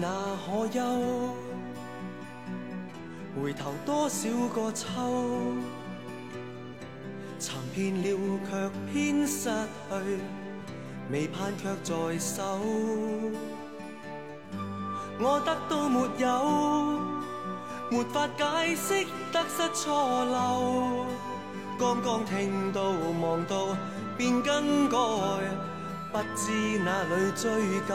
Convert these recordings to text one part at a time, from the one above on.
那可休？回头多少个秋？寻遍了却偏失去，未盼却在手。我得到没有？没法解释得失错漏。刚刚听到望到便更改，不知哪里追究。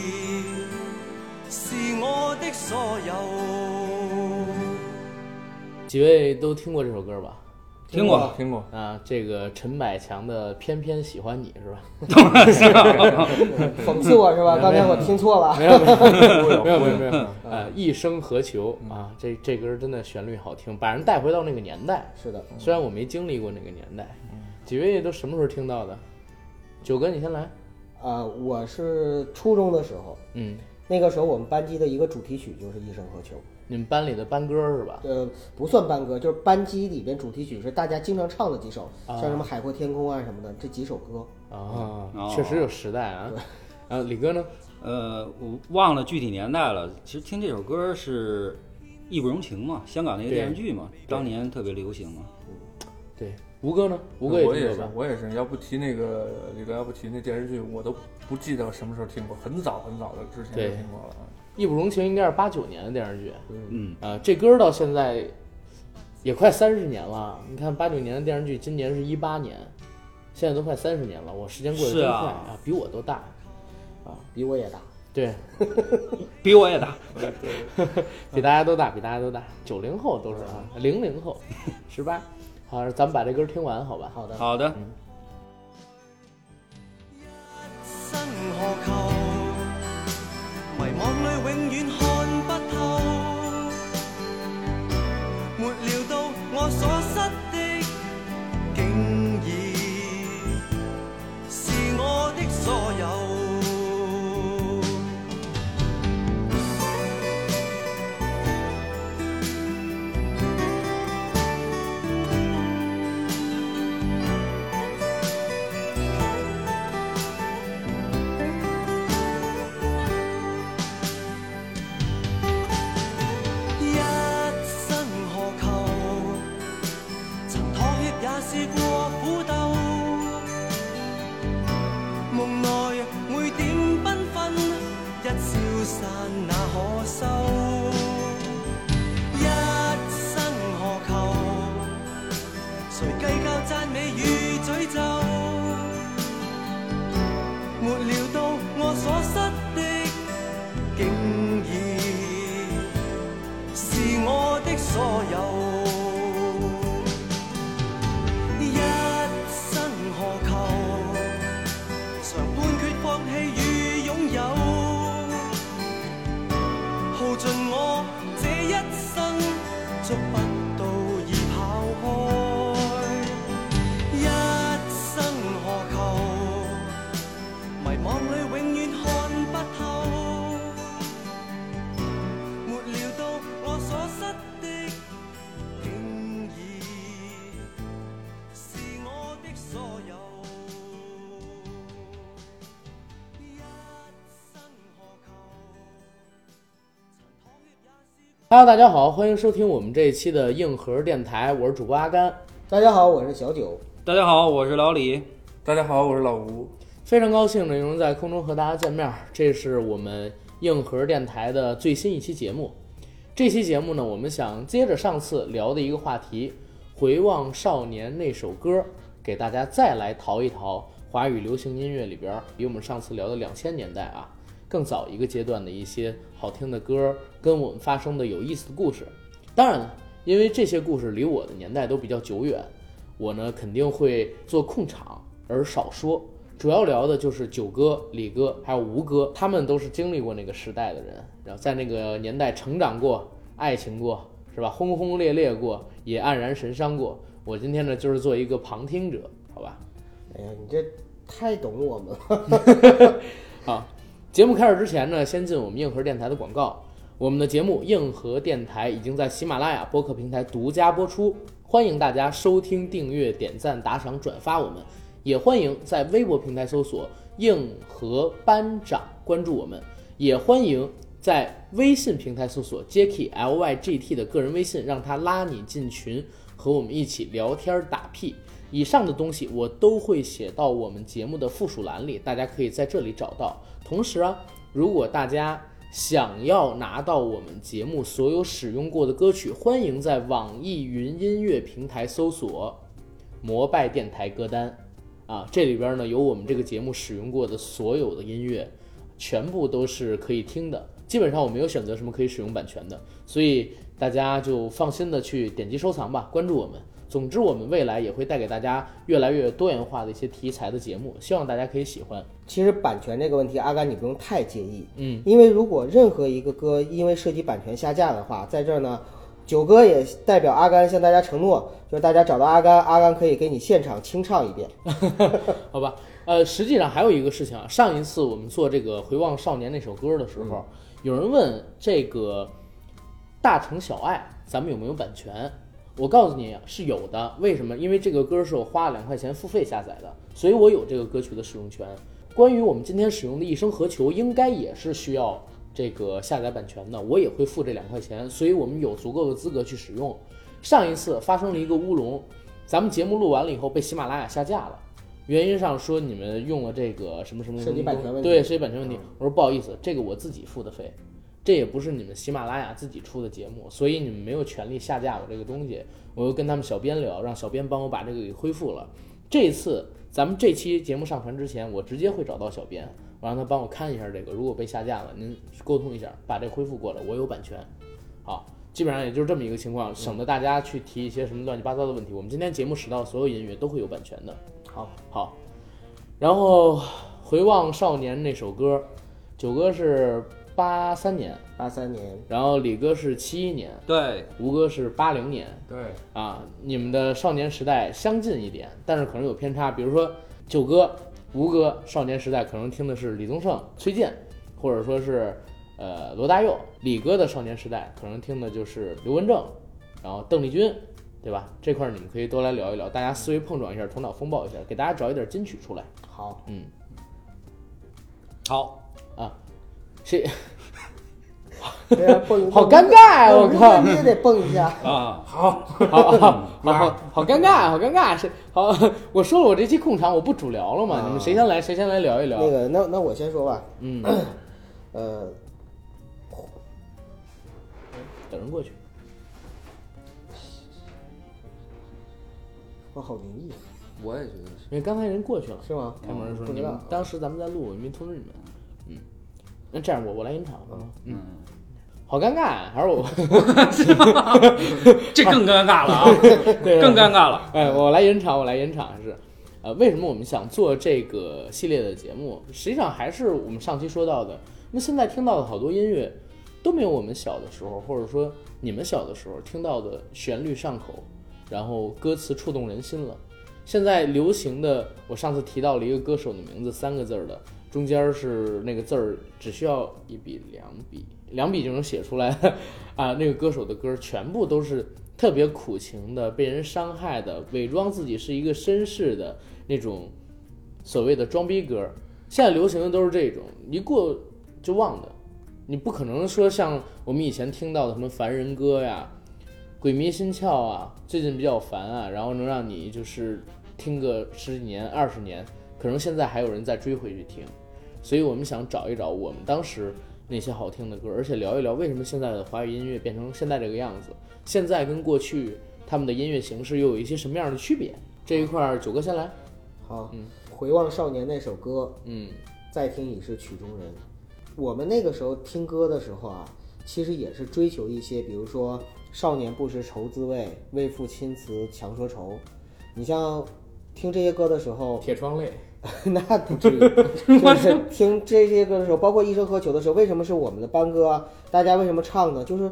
我的所有。几位都听过这首歌吧？听过，听过，啊，这个陈百强的《偏偏喜欢你》是吧？讽刺我是吧？刚才我听错了。没有没有没有没有没有没有，嗯呃，一生何求啊？这这歌真的旋律好听，把人带回到那个年代。是的，虽然我没经历过那个年代，几位都什么时候听到的？九哥，你先来。啊，我是初中的时候，嗯，那个时候我们班级的一个主题曲就是《一生何求》。你们班里的班歌是吧？呃，不算班歌，就是班级里边主题曲是大家经常唱的几首，啊像什么《海阔天空》啊什么的，这几首歌。啊哦，确实有时代啊。啊李哥呢？呃，我忘了具体年代了。其实听这首歌是《义不容情》嘛，香港那个电视剧嘛，当年特别流行嘛。对，吴哥呢？吴哥我也是？我也是。要不提那个李哥，要不提那电视剧，我都不记得什么时候听过，很早很早的之前听过了。义不容情应该是八九年的电视剧。嗯，啊，这歌到现在也快三十年了。你看八九年的电视剧，今年是一八年，现在都快三十年了。我时间过得真快啊，比我都大啊。比我也大，对，比我也大。比大家都大，比大家都大。九零后都是啊，零零后，十八。好，咱们把这歌听完，好吧？好的，好的，生何求？迷惘里永远看不透，没料到我所失我 Hello，大家好，欢迎收听我们这一期的硬核电台，我是主播阿甘。大家好，我是小九。大家好，我是老李。大家好，我是老吴。非常高兴呢，能在空中和大家见面儿。这是我们硬核电台的最新一期节目。这期节目呢，我们想接着上次聊的一个话题，回望少年那首歌，给大家再来淘一淘华语流行音乐里边儿比我们上次聊的两千年代啊更早一个阶段的一些好听的歌，跟我们发生的有意思的故事。当然了，因为这些故事离我的年代都比较久远，我呢肯定会做控场而少说，主要聊的就是九哥、李哥还有吴哥，他们都是经历过那个时代的人，然后在那个年代成长过、爱情过，是吧？轰轰烈烈过，也黯然神伤过。我今天呢，就是做一个旁听者，好吧？哎呀，你这太懂我们了。好，节目开始之前呢，先进我们硬核电台的广告。我们的节目《硬核电台》已经在喜马拉雅播客平台独家播出，欢迎大家收听、订阅、点赞、打赏、转发我们，也欢迎在微博平台搜索“硬核班长”关注我们，也欢迎在微信平台搜索 Jacky L Y G T 的个人微信，让他拉你进群，和我们一起聊天打屁。以上的东西我都会写到我们节目的附属栏里，大家可以在这里找到。同时啊，如果大家想要拿到我们节目所有使用过的歌曲，欢迎在网易云音乐平台搜索“摩拜电台歌单”，啊，这里边呢有我们这个节目使用过的所有的音乐，全部都是可以听的。基本上我没有选择什么可以使用版权的，所以大家就放心的去点击收藏吧，关注我们。总之，我们未来也会带给大家越来越多元化的一些题材的节目，希望大家可以喜欢。其实版权这个问题，阿甘你不用太介意，嗯，因为如果任何一个歌因为涉及版权下架的话，在这儿呢，九哥也代表阿甘向大家承诺，就是大家找到阿甘，阿甘可以给你现场清唱一遍。好吧，呃，实际上还有一个事情啊，上一次我们做这个《回望少年》那首歌的时候，有人问这个大城小爱咱们有没有版权？我告诉你是有的，为什么？因为这个歌是我花了两块钱付费下载的，所以我有这个歌曲的使用权。关于我们今天使用的《一生何求》，应该也是需要这个下载版权的，我也会付这两块钱，所以我们有足够的资格去使用。上一次发生了一个乌龙，咱们节目录完了以后被喜马拉雅下架了，原因上说你们用了这个什么什么什么版权问题对，涉及版权问题。我说不好意思，这个我自己付的费。这也不是你们喜马拉雅自己出的节目，所以你们没有权利下架我这个东西。我又跟他们小编聊，让小编帮我把这个给恢复了。这次咱们这期节目上传之前，我直接会找到小编，我让他帮我看一下这个，如果被下架了，您沟通一下，把这恢复过来，我有版权。好，基本上也就是这么一个情况，省得大家去提一些什么乱七八糟的问题。我们今天节目使到的所有音乐都会有版权的。好，好，然后回望少年那首歌，九哥是八三年，八三年，然后李哥是七一年，对，吴哥是八零年。对，啊，你们的少年时代相近一点，但是可能有偏差。比如说九哥、吴哥少年时代可能听的是李宗盛、崔健，或者说是呃罗大佑；李哥的少年时代可能听的就是刘文正，然后邓丽君，对吧？这块儿你们可以多来聊一聊，大家思维碰撞一下，头脑风暴一下，给大家找一点金曲出来。好，嗯，好，谁？对 呀，蹦好尴尬啊！我靠！你也得蹦一下。啊，好好好好好尴尬，好尴尬！是好，我说了，我这期控场我不主聊了嘛？啊你们谁先来？谁先来聊一聊？那个，那那我先说吧。嗯，呃，等人过去。我好灵异，我也觉得是。因为刚才人过去了，是吗？开门的时候你们。当时咱们在录，我没通知你们。嗯，那这样我我来引场好吗？嗯，好尴尬啊，还是我 这更尴尬了啊，对更尴尬了。哎，我来引场，我来引场是，呃，为什么我们想做这个系列的节目？实际上还是我们上期说到的，那现在听到的好多音乐都没有我们小的时候，或者说你们小的时候听到的旋律上口，然后歌词触动人心了。现在流行的，我上次提到了一个歌手的名字，三个字儿的，中间是那个字儿，只需要一笔两笔，两笔就能写出来啊。那个歌手的歌全部都是特别苦情的，被人伤害的，伪装自己是一个绅士的那种所谓的装逼歌。现在流行的都是这种，一过就忘的。你不可能说像我们以前听到的什么凡人歌呀、鬼迷心窍啊，最近比较烦啊，然后能让你就是听个十几年、二十年，可能现在还有人再追回去听。所以我们想找一找我们当时那些好听的歌，而且聊一聊为什么现在的华语音乐变成现在这个样子，现在跟过去他们的音乐形式又有一些什么样的区别？这一块儿九哥先来。好，嗯回望少年那首歌，嗯再听已是曲中人。我们那个时候听歌的时候啊，其实也是追求一些，比如说“少年不识愁滋味，为赋新词强说愁”。你像听这些歌的时候，铁窗泪。那不至于，就是听这些歌的时候，包括《一生何求》的时候，为什么是我们的班歌啊？大家为什么唱呢？就是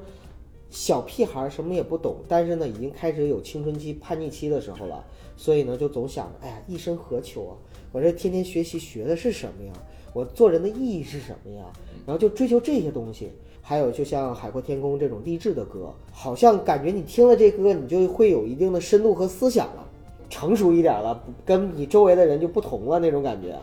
小屁孩儿什么也不懂，但是呢，已经开始有青春期叛逆期的时候了，所以呢，就总想着，哎呀，一生何求啊？我这天天学习学的是什么呀？我做人的意义是什么呀？然后就追求这些东西。还有就像《海阔天空》这种励志的歌，好像感觉你听了这歌，你就会有一定的深度和思想了。成熟一点了，跟你周围的人就不同了那种感觉，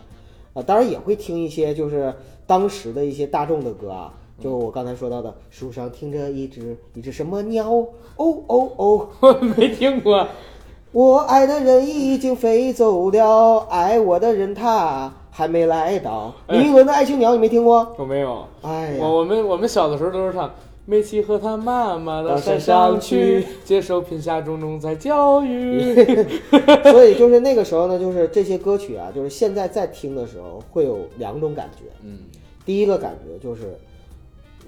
啊，当然也会听一些就是当时的一些大众的歌啊，就我刚才说到的，树上听着一只一只什么鸟，哦哦哦，我 没听过。我爱的人已经飞走了，爱我的人他还没来到。哎李云伦的《爱情鸟》你没听过？我没有。哎呀，我我们我们小的时候都是唱。梅琪和他妈妈到到山山上去，接受贫下中农在教育。所以就是那个时候呢，就是这些歌曲啊，就是现在在听的时候会有两种感觉。嗯，第一个感觉就是，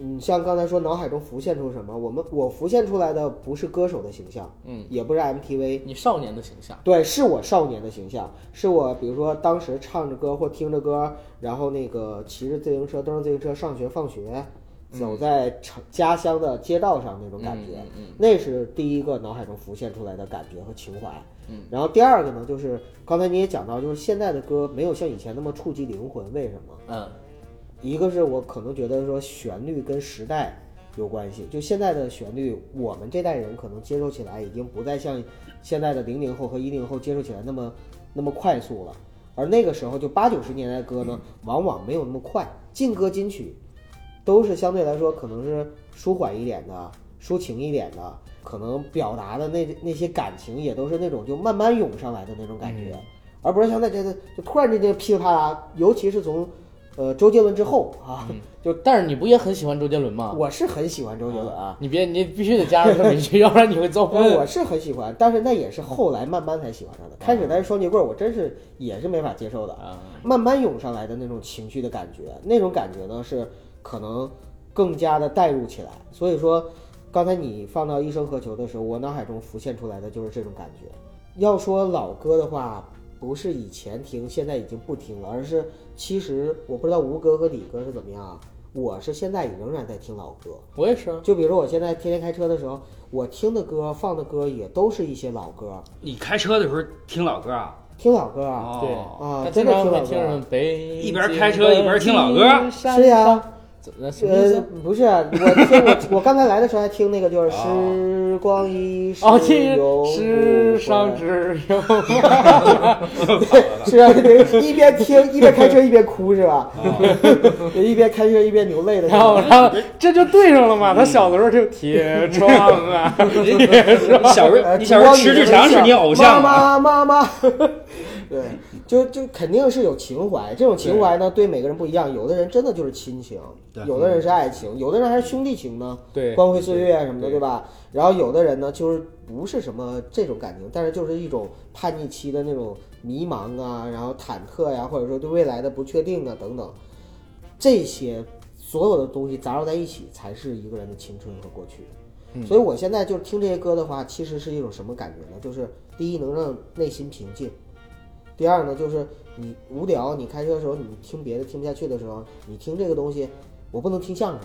嗯，像刚才说脑海中浮现出什么，我们我浮现出来的不是歌手的形象，嗯，也不是 MTV，你少年的形象。对，是我少年的形象，是我比如说当时唱着歌或听着歌，然后那个骑着自行车、蹬着自行车上学放学，走在城家乡的街道上那种感觉，嗯嗯那是第一个脑海中浮现出来的感觉和情怀。嗯，然后第二个呢，就是刚才你也讲到，就是现在的歌没有像以前那么触及灵魂，为什么？嗯一个是我可能觉得说旋律跟时代有关系，就现在的旋律，我们这代人可能接受起来已经不再像现在的零零后和一零后接受起来那么那么快速了，而那个时候就八九十年代的歌呢，往往没有那么快，劲歌金曲都是相对来说可能是舒缓一点的、抒情一点的，可能表达的那那些感情也都是那种就慢慢涌上来的那种感觉，而不是像那这个就突然之间噼里啪啦，尤其是从呃周杰伦之后啊，就但是你不也很喜欢周杰伦吗？我是很喜欢周杰伦啊。你别，你必须得加上这么一句，要不然你会遭我风。我是很喜欢，但是那也是后来慢慢才喜欢上的。开始那是双节棍儿，我真是也是没法接受的。啊，慢慢涌上来的那种情绪的感觉，那种感觉呢是可能更加的带入起来。所以说，刚才你放到《一生何求》的时候，我脑海中浮现出来的就是这种感觉。要说老歌的话，不是以前听，现在已经不听了，而是其实我不知道吴哥和李哥是怎么样啊。我是现在也仍然在听老歌，我也是。就比如说我现在天天开车的时候，我听的歌放的歌也都是一些老歌，你开车的时候听老歌啊？听老歌啊。对啊真的听老歌一边开车一边听老歌是呀，怎么什么意呃？，不是，我听我我刚才来的时候还听那个，就是时光一逝哦，听永不世上回只有是啊，对，一边听一边开车一边哭是吧？一边开车一边流泪的。然后，然后这就对上了嘛。他小的时候就铁窗啊，铁窗。你小时候，你小时候迟志强是你偶像吗？妈妈妈妈，对，就就肯定是有情怀。这种情怀呢，对每个人不一样。有的人真的就是亲情，对有的人是爱情，有的人还是兄弟情呢。对光辉岁月啊什么的，对对吧？然后有的人呢，就是不是什么这种感情，但是就是一种叛逆期的那种迷茫啊，然后忐忑呀、或者说对未来的不确定啊等等，这些所有的东西杂糅在一起，才是一个人的青春和过去。所以我现在就是听这些歌的话，其实是一种什么感觉呢？就是第一能让内心平静，第二呢就是你无聊，你开车的时候你听别的听不下去的时候，你听这个东西，我不能听相声。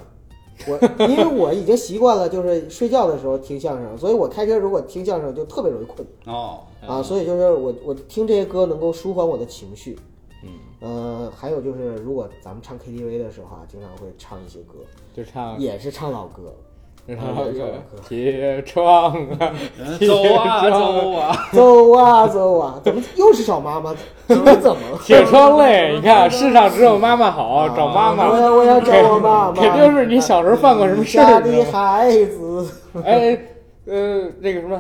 我 因为我已经习惯了，就是睡觉的时候听相声，所以我开车如果听相声就特别容易困。哦，啊，所以就是我我听这些歌能够舒缓我的情绪，嗯，呃，还有就是如果咱们唱 KTV 的时候啊，经常会唱一些歌，就唱也是唱老歌，就唱那个铁窗啊，走啊走啊，走啊走啊，怎么又是找妈妈？怎么怎么？铁窗泪。你看，世上只有妈妈好，找妈妈我妈。要我要找我妈妈，肯定是你小时候犯过什么事家儿，的？孩子。哎，呃，那个什么，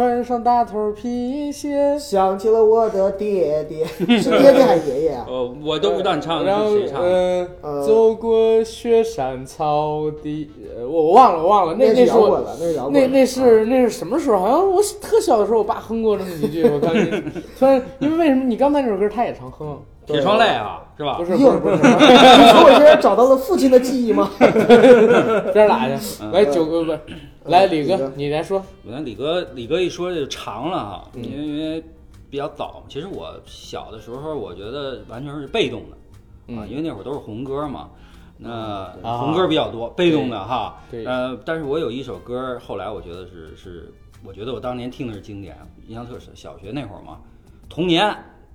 穿上大头皮鞋，想起了我的爹爹，是爹爹还是爷爷啊？呃，我都不知道你唱的是谁唱的。呃，呃走过雪山草地，呃，我我忘了，我忘了，那那那是我是摇滚了，那。那那是那是什么时候？好像我特小的时候，我爸哼过这么几句。我刚突然，因为为什么你刚才那首歌他也常哼？铁窗泪啊，是吧不？是不是不是，你说我现在找到了父亲的记忆吗？边儿哪去？来九哥不是，来李哥你来说。我看李哥，李哥一说这就长了哈，因为因为比较早。其实我小的时候，我觉得完全是被动的啊，嗯因为那会儿都是红歌嘛。那啊红歌比较多，被动的哈。对呃，但是我有一首歌，后来我觉得是是，我觉得我当年听的是经典，印象特深。小学那会儿嘛，童年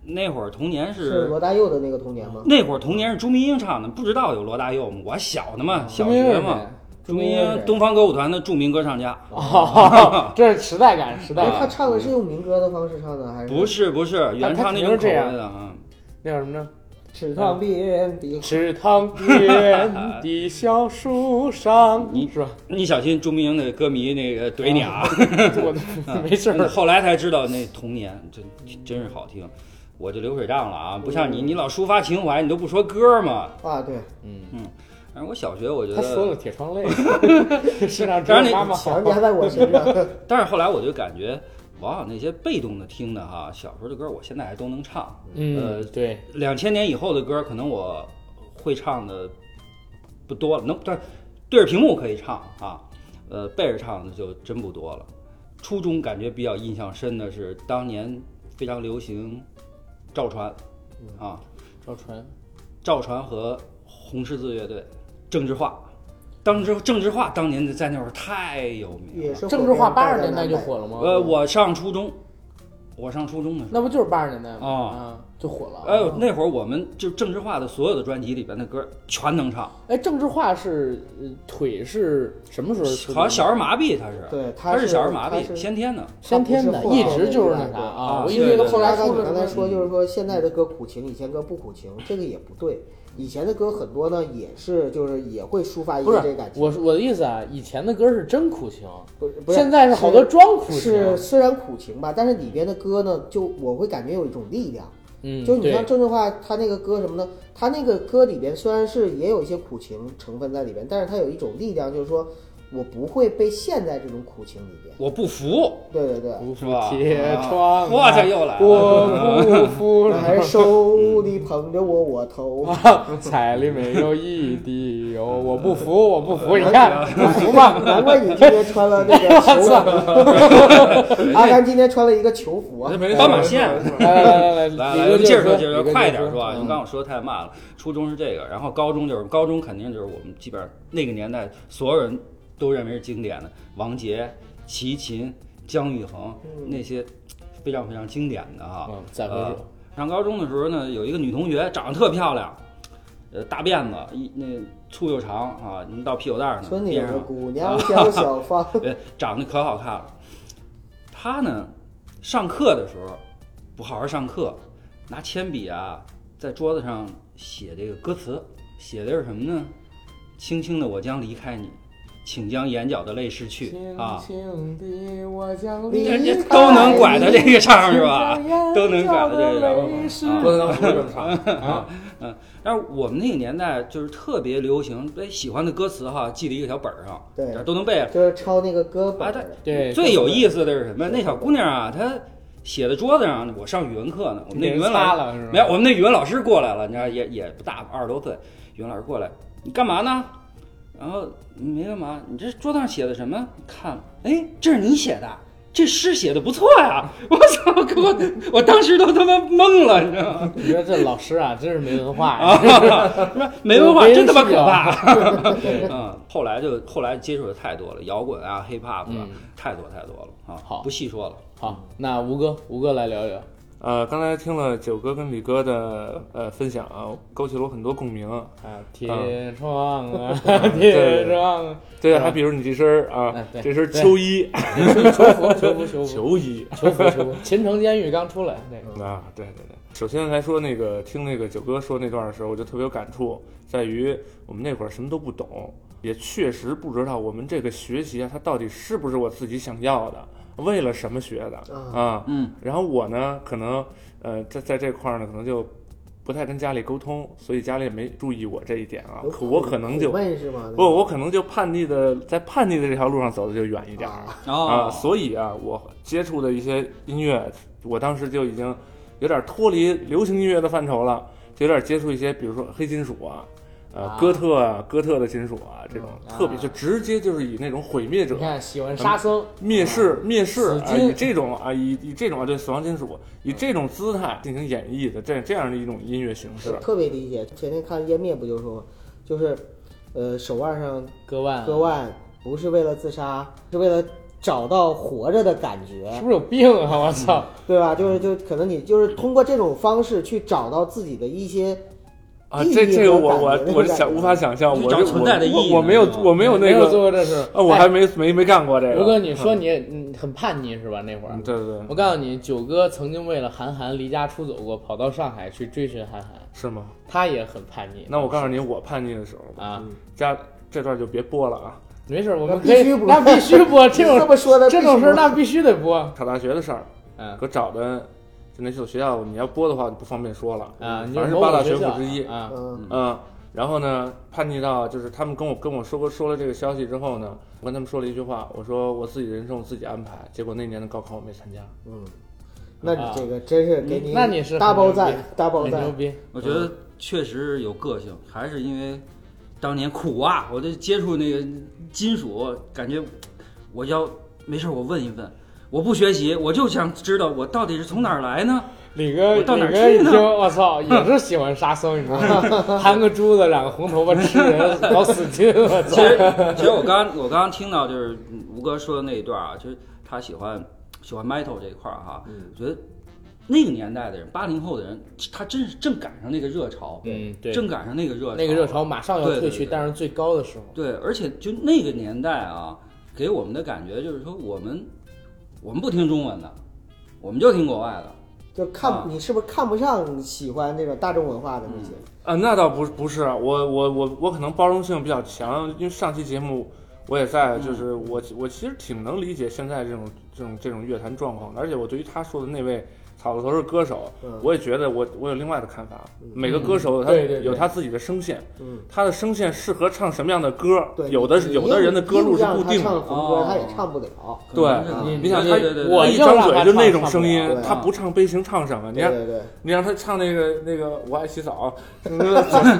那会儿童年是罗大佑的那个童年吗？那会儿童年是朱明英唱的，不知道有罗大佑吗？我小呢嘛，小学嘛。朱明英，东方歌舞团的著名歌唱家。哦，这是时代感，时代感，他。唱的是用民歌的方式唱的，还是不是不是，原唱那种口味的啊。那叫什么呢？池塘边的池塘边的小树上，你是吧？你小心朱明英的歌迷那个怼你啊！我没事儿。后来才知道那童年真真是好听，我就流水账了啊！不像你，你老抒发情怀，你都不说歌嘛。啊，对，嗯嗯，反正我小学我觉得他说了，铁窗泪，世上只当然你有妈妈好强。加在我身上。但是后来我就感觉，往往那些被动的听的哈，小时候的歌，我现在还都能唱。嗯，对，两千年以后的歌，可能我会唱的不多了，能但对着屏幕可以唱啊，呃，背着唱的就真不多了。初中感觉比较印象深的是当年非常流行赵传啊，赵传，赵传和红十字乐队，郑智化。当时郑智化当年在那会儿太有名了。也是政治化八十年年代就火了吗？呃，我上初中，我上初中的时候，那不就是八十年代吗？啊啊，就火了。哎呦，那会儿我们就郑智化的所有的专辑里边的歌全能唱。哎，政治化是呃腿是什么时候？好像小儿麻痹，他是，对他他是是小儿麻痹，先天的。先天的，一直就是那那个啥啊。啊我以为对后来刚才你刚才说，就是说现在的歌苦情，以前歌不苦情，这个也不对。以前的歌很多呢，也是就是也会抒发一些这个感情。我我的意思啊，以前的歌是真苦情，不是不是，现在是好多装苦情。是虽然苦情吧，但是里边的歌呢，就我会感觉有一种力量。嗯，就你像郑智化，他那个歌什么呢？他那个歌里边虽然是也有一些苦情成分在里边，但是他有一种力量，就是说我不会被陷在这种苦情里边。我不服，对对对，不是吧铁啊窗，我这又来了我不服那还手里捧着我我头。菜里没有一滴油，我不服，我不服，你看 不服吧？难怪你今天穿了那个球服。阿甘今天穿了一个球服啊。斑马线。来来来来来来，来，接着说，说，接着说，快点说啊！嗯因为刚刚我说的太慢了。初中是这个，然后高中就是高中，肯定就是我们基本上那个年代所有人都认为是经典的，王杰、齐秦、姜育恒那些非常非常经典的啊。嗯，再回呃首，上高中的时候呢，有一个女同学长得特漂亮，呃，大辫子，一那粗又长啊，能到屁股蛋儿呢，村里有个边上姑娘叫小芳，呃，长得可好看了。她呢，上课的时候不好好上课，拿铅笔啊在桌子上写这个歌词，写的是什么呢？轻轻的我将离开你，请将眼角的泪拭去啊。轻轻地我将离人家都能拐到这个上是吧？都能拐到这个上。啊。不能当初这么唱。啊！但是我们那个年代就是特别流行，哎，喜欢的歌词哈，记在一个小本儿上，对都能背。就是抄那个歌本啊，儿他。对最有意思的是什么？那小姑娘啊，她写在桌子上。我上语文课呢，我们那语文老擦了是吧？没有，我们那语文老师过来了，你知道也也不大，二十多岁，语文老师过来，你干嘛呢？然后没干嘛，你这桌子上写的什么？看了，哎，这是你写的，这诗写的不错呀！我操，给我我当时都他妈懵了，你知道吗？你说这老师啊，真是没文化呀！啊，没文化真他妈可怕。对 嗯，后来就后来接触的太多了，摇滚啊、hip hop 啊，嗯太多太多了啊，好不细说了。好，那吴哥，吴哥来聊一聊。呃，刚才听了九哥跟李哥的呃分享啊，勾起了我很多共鸣。啊，铁窗啊，铁窗。啊，对，是吧还比如你这身儿啊这身 秋衣，秋服，秋服，秋服，秋衣。秦城监狱刚出来，那个。啊，对对对。首先来说那个听那个九哥说那段的时候，我就特别有感触，在于我们那会儿什么都不懂，也确实不知道我们这个学习啊，它到底是不是我自己想要的，为了什么学的啊啊？嗯，然后我呢，可能呃，在在这块儿呢，可能就不太跟家里沟通，所以家里也没注意我这一点啊。可我可能就？不，我可能就叛逆的在叛逆的这条路上走的就远一点儿啊哦啊。所以啊，我接触的一些音乐，我当时就已经有点脱离流行音乐的范畴了，就有点接触一些，比如说黑金属啊。呃啊哥特啊哥特的金属啊这种啊特别就直接就是以那种毁灭者你看喜欢沙僧，灭世灭世啊，以这种啊以以这种啊对死亡金属以这种姿态进行演绎的这这样的一种音乐形式，特别理解。前天看页面不就说，就是，呃，手腕上割腕，割腕不是为了自杀，是为了找到活着的感觉是，不是有病啊？我操！对吧？就是就可能你就是通过这种方式去找到自己的一些啊，这这个我我我感觉那种感觉我想无法想象，我存在的意义我我没有我没有那个有做个过这事。啊，我还没没没干过这个。如哥，你说你嗯很叛逆是吧？那会儿嗯，对对对，我告诉你，九哥曾经为了韩寒离家出走过，跑到上海去追寻韩寒，是吗？他也很叛逆。那我告诉你，我叛逆的时候，啊，家这段就别播了啊。没事，我们那可以必须播那必须播这 这种么说的这种事儿，那必须得播。考大学的事儿，嗯可找的就那所学校，你要播的话就不方便说了啊，你反正是八大学府之一。啊，嗯，嗯，然后呢，叛逆到就是他们跟我跟我说过说了这个消息之后呢，我跟他们说了一句话，我说我自己人生我自己安排。结果那年的高考我没参加。嗯那你这个真是给你嗯那你是大包赞，大包赞。很牛逼。我觉得确实有个性，还是因为当年苦啊，我就接触那个金属，感觉我要没事儿我问一问，我不学习，我就想知道我到底是从哪儿来呢？李哥，我到哪儿李哥一去呢听，我操，也是喜欢沙僧，你知道吗？含个珠子，染个红头发，吃人，老死劲，我操！其实，其实我刚我刚刚听到就是嗯吴哥说的那一段啊，就是他喜欢喜欢 metal 这一块儿哈，我觉得那个年代的人，八零后的人，他真是正赶上那个热潮，嗯，对，正赶上那个热潮，那个热潮马上要退去，对对对但是最高的时候，对，而且就那个年代啊，给我们的感觉就是说，我们我们不听中文的，我们就听国外的。就看啊你是不是看不上喜欢这种大众文化的那些？啊，那倒不不是，我我我我可能包容性比较强，因为上期节目我也在，就是我我其实挺能理解现在这种这种这种乐坛状况的，而且我对于他说的那位草头是歌手，嗯我也觉得我我有另外的看法，每个歌手他有他自己的声线，嗯，他的声线适合唱什么样的歌，有的有的人的歌路是固定的唱的。红歌，哦他也唱不了。对你你想他我一张嘴就那种声音他不唱悲情唱什么？你看对对对，你让他唱那个那个我爱洗澡，左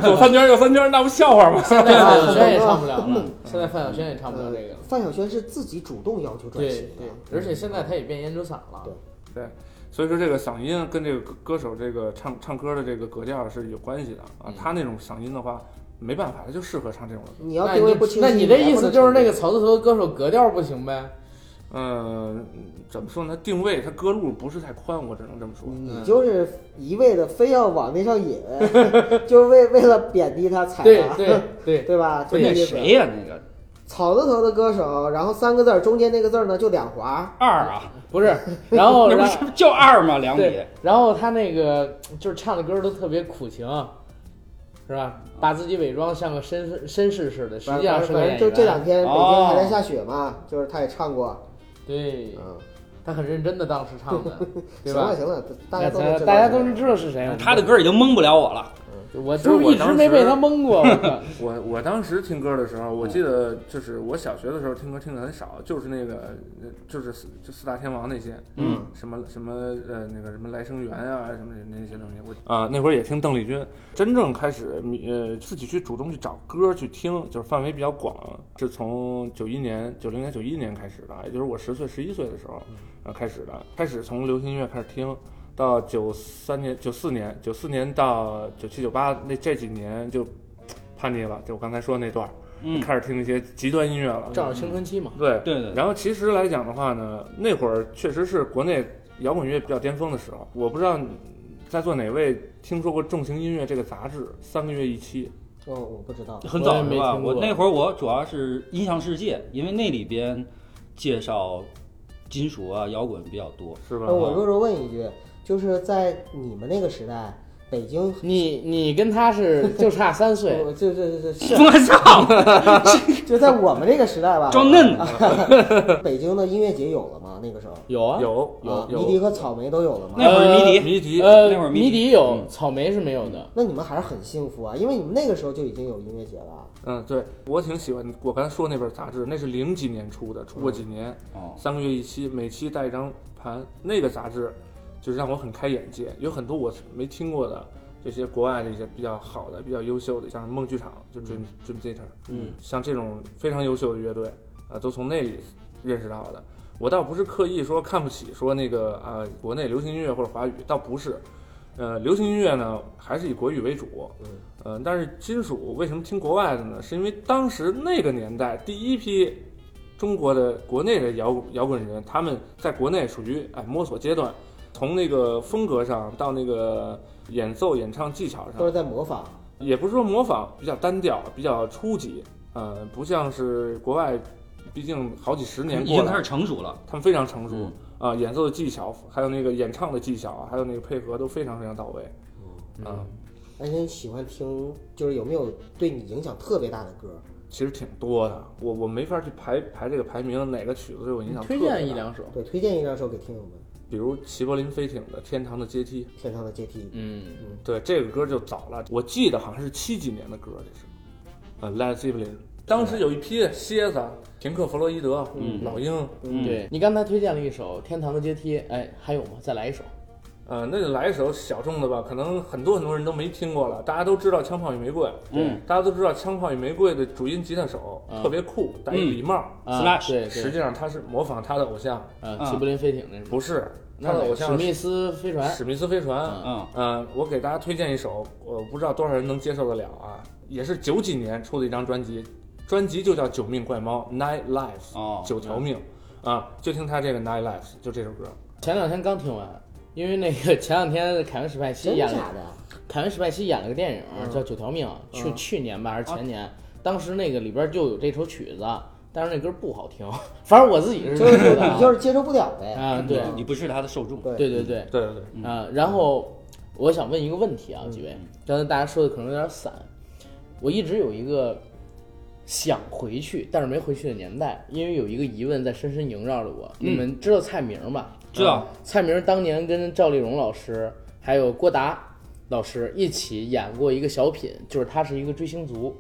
左三圈右三圈，那不笑话吗？现在范晓萱也唱不了了嗯，现在范晓萱也唱不了这个。范晓萱是自己主动要求转对型的，而且现在他也变烟酒嗓了。对所以说这个嗓音跟这个歌歌手这个唱唱歌的这个格调是有关系的啊。他那种嗓音的话，没办法，他就适合唱这种。你要定位不清晰，那你这意思就是那个草，草字头的歌手格调不行呗？嗯，怎么说呢？定位他歌路不是太宽，我只能这么说。你就是一味的非要往那上引，就是为为了贬低他踩他，对对对，对吧？就关这意思。键谁呀、那个草字头的歌手，然后三个字儿，中间那个字儿呢就两划，二啊，不是，然后 是就二吗？两笔，然后他那个就是唱的歌都特别苦情，是吧？把自己伪装像个绅士绅士似的，实际上是个演员。反正就这两天北京哦还在下雪嘛，就是他也唱过，对，嗯，他很认真的当时唱的，对吧？行了行了，大家都大家都知道是谁了。他的歌已经蒙不了我了。我就一直没被他蒙过。我我我当时听歌的时候，我记得就是我小学的时候听歌听的很少，就是那个呃就是四就四大天王那些，嗯，什么什么呃那个什么来生缘啊什么那些东西，我啊那会儿也听邓丽君，真正开始呃自己去主动去找歌去听，就是范围比较广，是从九一年九零年九一年开始的，也就是我十岁十一岁的时候呃开始的，开始从流行音乐开始听。到九三年、九四年、九四年到九七、九八那这几年就叛逆了，就我刚才说的那段儿，嗯，开始听那些极端音乐了。正好青春期嘛。对对对，然后其实来讲的话呢，那会儿确实是国内摇滚乐比较巅峰的时候。我不知道在座哪位听说过《重型音乐》这个杂志，三个月一期。哦，我不知道，很早是吧？没听过我那会儿我主要是音像世界，因为那里边介绍金属啊、摇滚比较多。是吧？那我弱弱问一句，就是在你们那个时代，北京，你你跟他是 就差三岁，我就就就是 我操，就在我们这个时代吧，装嫩呢！北京的音乐节有了吗？那个时候有啊有啊，有迷笛和草莓都有了吗？那会儿迷笛迷笛，呃，那会儿迷笛迷笛有，嗯草莓是没有的。那你们还是很幸福啊，因为你们那个时候就已经有音乐节了。嗯，对我挺喜欢。我刚才说那本杂志，那是零几年出的，出过几年，哦，三个月一期，每期带一张盘。那个杂志就是让我很开眼界，有很多我没听过的，这些国外的一些比较好的、比较优秀的，像梦剧场就 Dream Dream Theater，嗯，像这种非常优秀的乐队啊，都从那里认识到的。我倒不是刻意说看不起说那个啊、国内流行音乐或者华语，倒不是。呃，流行音乐呢还是以国语为主，嗯，呃，但是金属为什么听国外的呢？是因为当时那个年代第一批中国的国内的摇摇滚人，他们在国内属于哎摸索阶段，从那个风格上到那个演奏演唱技巧上都是，在模仿。也不是说模仿，比较单调，比较初级，呃，不像是国外，毕竟好几十年过已经开始，成熟了。他们非常成熟嗯啊、演奏的技巧，还有那个演唱的技巧啊，还有那个配合都非常非常到位，啊、而且你喜欢听，就是有没有对你影响特别大的歌？其实挺多的，我我没法去排排这个排名，哪个曲子对我影响特别大推荐一两首。对，推荐一两首给听友们，比如齐柏林飞艇的《天堂的阶梯》，《天堂的阶梯》。嗯，对，这个歌就早了，我记得好像是七几年的歌，这是，呃，Led Zeppelin，当时有一批蝎子，平克·弗洛伊德，嗯。老鹰，嗯。对你刚才推荐了一首《天堂的阶梯》，哎，还有吗？再来一首。呃，那就来一首小众的吧，可能很多很多人都没听过了。大家都知道《枪炮与玫瑰》，嗯，大家都知道《枪炮与玫瑰》的主音吉他手、嗯。特别酷，戴一礼帽，啊 Slash 对对，实际上他是模仿他的偶像，呃，啊齐柏林飞艇那是不是那偶像是密斯飞船。史密斯飞船。嗯我给大家推荐一首，我不知道多少人能接受得了啊，也是九几年出的一张专辑，专辑就叫《九命怪猫》（Nine Lives），哦，九条命啊，就听他这个《Nine Lives》，就这首歌。前两天刚听完，因为那个 前两天凯文史派西演了的？凯文史派西演了个电影嗯叫《九条命》，去嗯去年吧还是前年，当时那个里边就有这首曲子，但是那歌不好听，反正我自己是就是觉得啊你就是接受不了呗。啊，对你不是他的受众。对对对对对啊，然后我想问一个问题啊，几位，刚才大家说的可能有点散，我一直有一个想回去但是没回去的年代，因为有一个疑问在深深萦绕着我。你们知道蔡明吧？知道啊蔡明当年跟赵丽蓉老师还有郭达老师一起演过一个小品，就是他是一个追星族，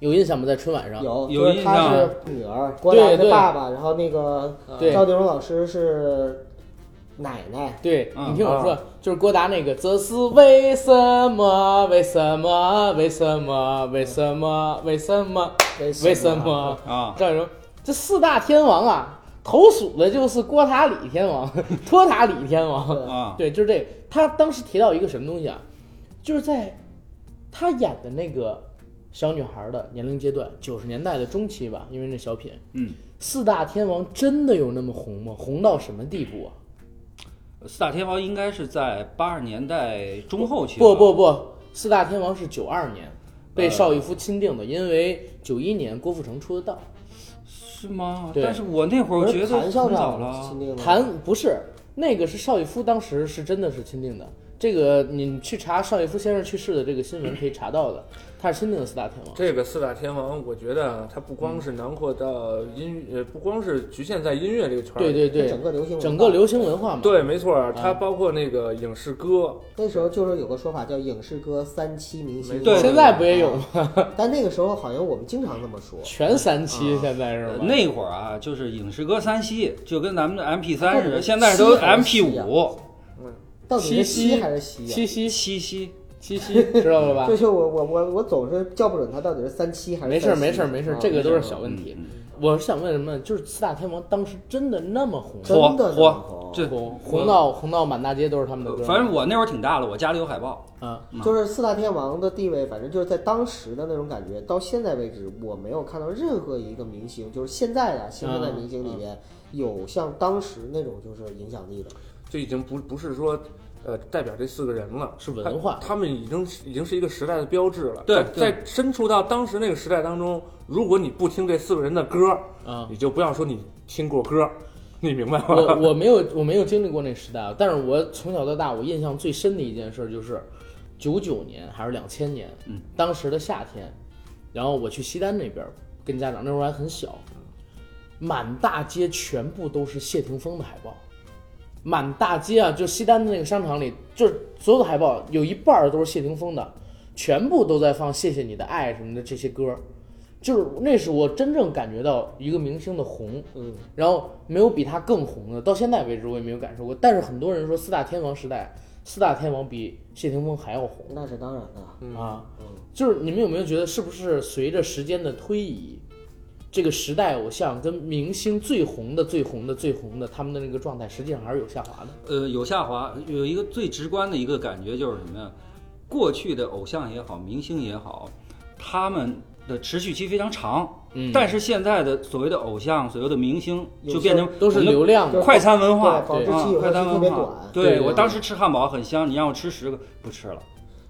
有印象吗？在春晚上有，有就是他印象是女儿，郭达的爸爸，然后那个对赵丽蓉老师是奶奶。对嗯你听我说，就是郭达那个，这是为什么？为什么？为什么？为什么？为什么？为什么？啊，赵丽蓉，这四大天王啊，头属的就是郭塔李天王、托塔李天王。对啊，对，就是这个。他当时提到一个什么东西啊？就是在他演的那个小女孩的年龄阶段，九十年代的中期吧，因为那小品，嗯，四大天王真的有那么红吗？红到什么地步啊？四大天王应该是在八十年代中后期。不不不，四大天王是九二年被呃邵逸夫钦定的，因为九一年郭富城出的道。是吗？对但是我那会儿我觉得谭校很早长了谭不是那个是邵逸夫当时是真的是钦定的，这个你去查邵逸夫先生去世的这个新闻可以查到的，他是新定的四大天王。这个四大天王，我觉得啊它不光是囊括到音乐，呃，不光是局限在音乐这个圈儿。对对对整，个流行文化整个流行文化嘛。对，没错儿，它包括那个影视歌，那时候就是有个说法叫影视歌三期明星，对现在不也有吗？但那个时候好像我们经常这么说。全三期啊现在是吧？呃那会儿啊，就是影视歌三栖，就跟咱们的 MP 三似的，现在都 MP 五、到底是七夕西还是西呀、七夕七。七知道了吧 就？是我我我我总是叫不准它到底是三七还是没事儿没事儿没事这个都是小问题。嗯我是想问什么？就是四大天王当时真的那么红吗？真的火那么红这红红到红到满大街都是他们的歌吗。反正我那会儿挺大了，我家里有海报。啊，就是四大天王的地位，反正就是在当时的那种感觉，到现在为止，我没有看到任何一个明星，就是现在的新生代明星里边有像当时那种就是影响力的。就已经不不是说，呃，代表这四个人了，是文化他他们已经已经是一个时代的标志了。对在对在身处到当时那个时代当中，如果你不听这四个人的歌，啊你就不要说你听过歌，你明白吗？我我没有我没有经历过那时代啊，但是我从小到大我印象最深的一件事就是，九九年还是两千年，嗯，当时的夏天，然后我去西单那边跟家长，那时候还很小，满大街全部都是谢霆锋的海报，满大街啊，就西单的那个商场里，就是所有的海报有一半儿都是谢霆锋的，全部都在放《谢谢你的爱》什么的这些歌，就是那是我真正感觉到一个明星的红，嗯，然后没有比他更红的，到现在为止我也没有感受过。但是很多人说四大天王时代，四大天王比谢霆锋还要红那是当然的。嗯啊。就是你们有没有觉得，是不是随着时间的推移，这个时代偶像跟明星最红的、最红的、最红的，他们的那个状态实际上还是有下滑的。呃，有下滑，有一个最直观的一个感觉就是什么呀？过去的偶像也好，明星也好，他们的持续期非常长。嗯但是现在的所谓的偶像、所谓的明星，就变成都是流量，快餐文化，对保质啊期快餐文化别短。对对我当时吃汉堡很香，你让我吃十个不吃了。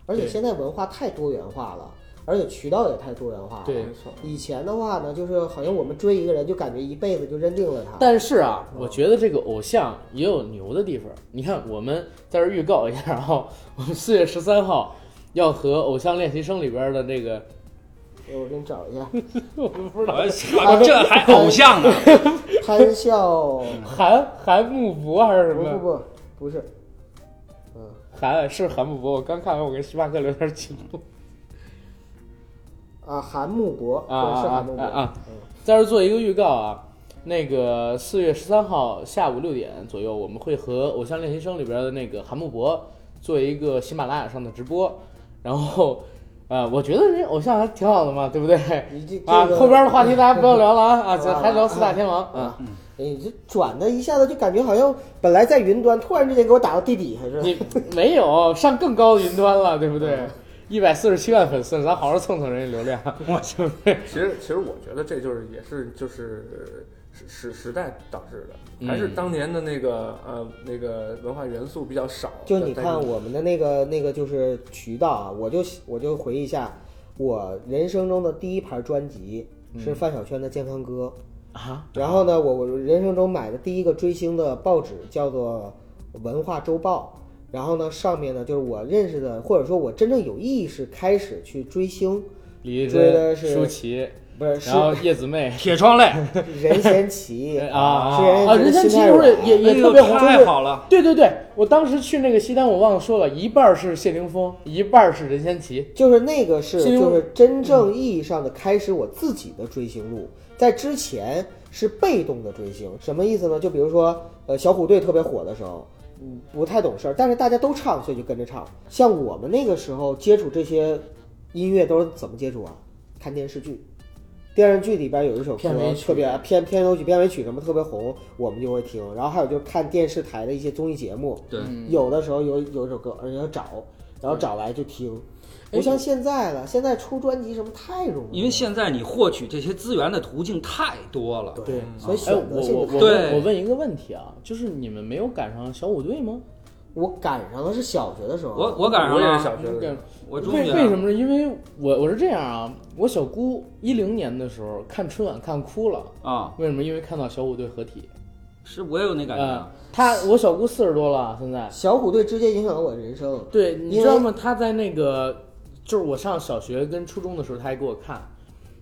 而且现在文化太多元化了，而且渠道也太多元化了。对没错。以前的话呢，就是好像我们追一个人，就感觉一辈子就认定了他。但是啊，我觉得这个偶像也有牛的地方。你看，我们在这预告一下啊，我们四月十三号要和《偶像练习生》里边的这个，我给你找一下，我不知道这还偶像呢？潘笑，韩韩木博还是什么？不不不，不是，嗯，韩是韩木博，我刚看完，我跟星巴克聊天记录啊，韩木博，啊对，是韩木博在这儿做一个预告啊。那个四月十三号下午六点左右，我们会和《偶像练习生》里边的那个韩木博做一个喜马拉雅上的直播，然后，呃，我觉得人偶像还挺好的嘛，对不对？你这啊，后边的话题大家不要聊了啊啊，还聊四大天王啊。啊，你这转的一下子就感觉好像本来在云端，突然之间给我打到地底下似的。你没有上更高的云端了，对不对？一百四十七万粉丝，咱好好蹭蹭人家流量，我 对不对？其实，其实我觉得这就是也是就是时时时代导致的，还是嗯当年的那个呃那个文化元素比较少。就你看我们的那个那个就是渠道啊，我就我就回忆一下，我人生中的第一盘专辑是范晓萱的《健康歌》啊，然后呢，我我人生中买的第一个追星的报纸叫做《文化周报》，然后呢上面呢就是我认识的，或者说我真正有意识开始去追星，李丽追的、是舒淇，不是是然后叶子妹铁窗泪，任贤齐 啊啊，任贤齐不是也也特别红，太好了。对对对，我当时去那个西单，我忘了说了，一半儿是谢霆锋，一半儿是任贤齐。就是那个是就是真正意义上的开始我自己的追星路，在之前是被动的追星，什么意思呢？就比如说呃小虎队特别火的时候，嗯不太懂事儿，但是大家都唱，所以就跟着唱。像我们那个时候接触这些音乐都是怎么接触啊？看电视剧。电视剧里边有一首歌片尾曲特别片片头曲、片尾曲什么特别红，我们就会听。然后还有就是看电视台的一些综艺节目，对，有的时候有有一首歌，而且要找，然后找来就听。哎不像现在了，现在出专辑什么太容易了，因为现在你获取这些资源的途径太多了。对，所以我我我对问我问一个问题啊，就是你们没有赶上小虎队吗？我赶上的是小学的时候，我我赶上我也是了，小学的时候，我为为什么呢？因为我我是这样啊，我小姑一零年的时候看春晚看哭了，啊？为什么？因为看到小虎队合体。是我也有那感觉他我小姑四十多了，现在。小虎队直接影响了我的人生。对，你知道吗？他在那个，就是我上小学跟初中的时候，他还给我看，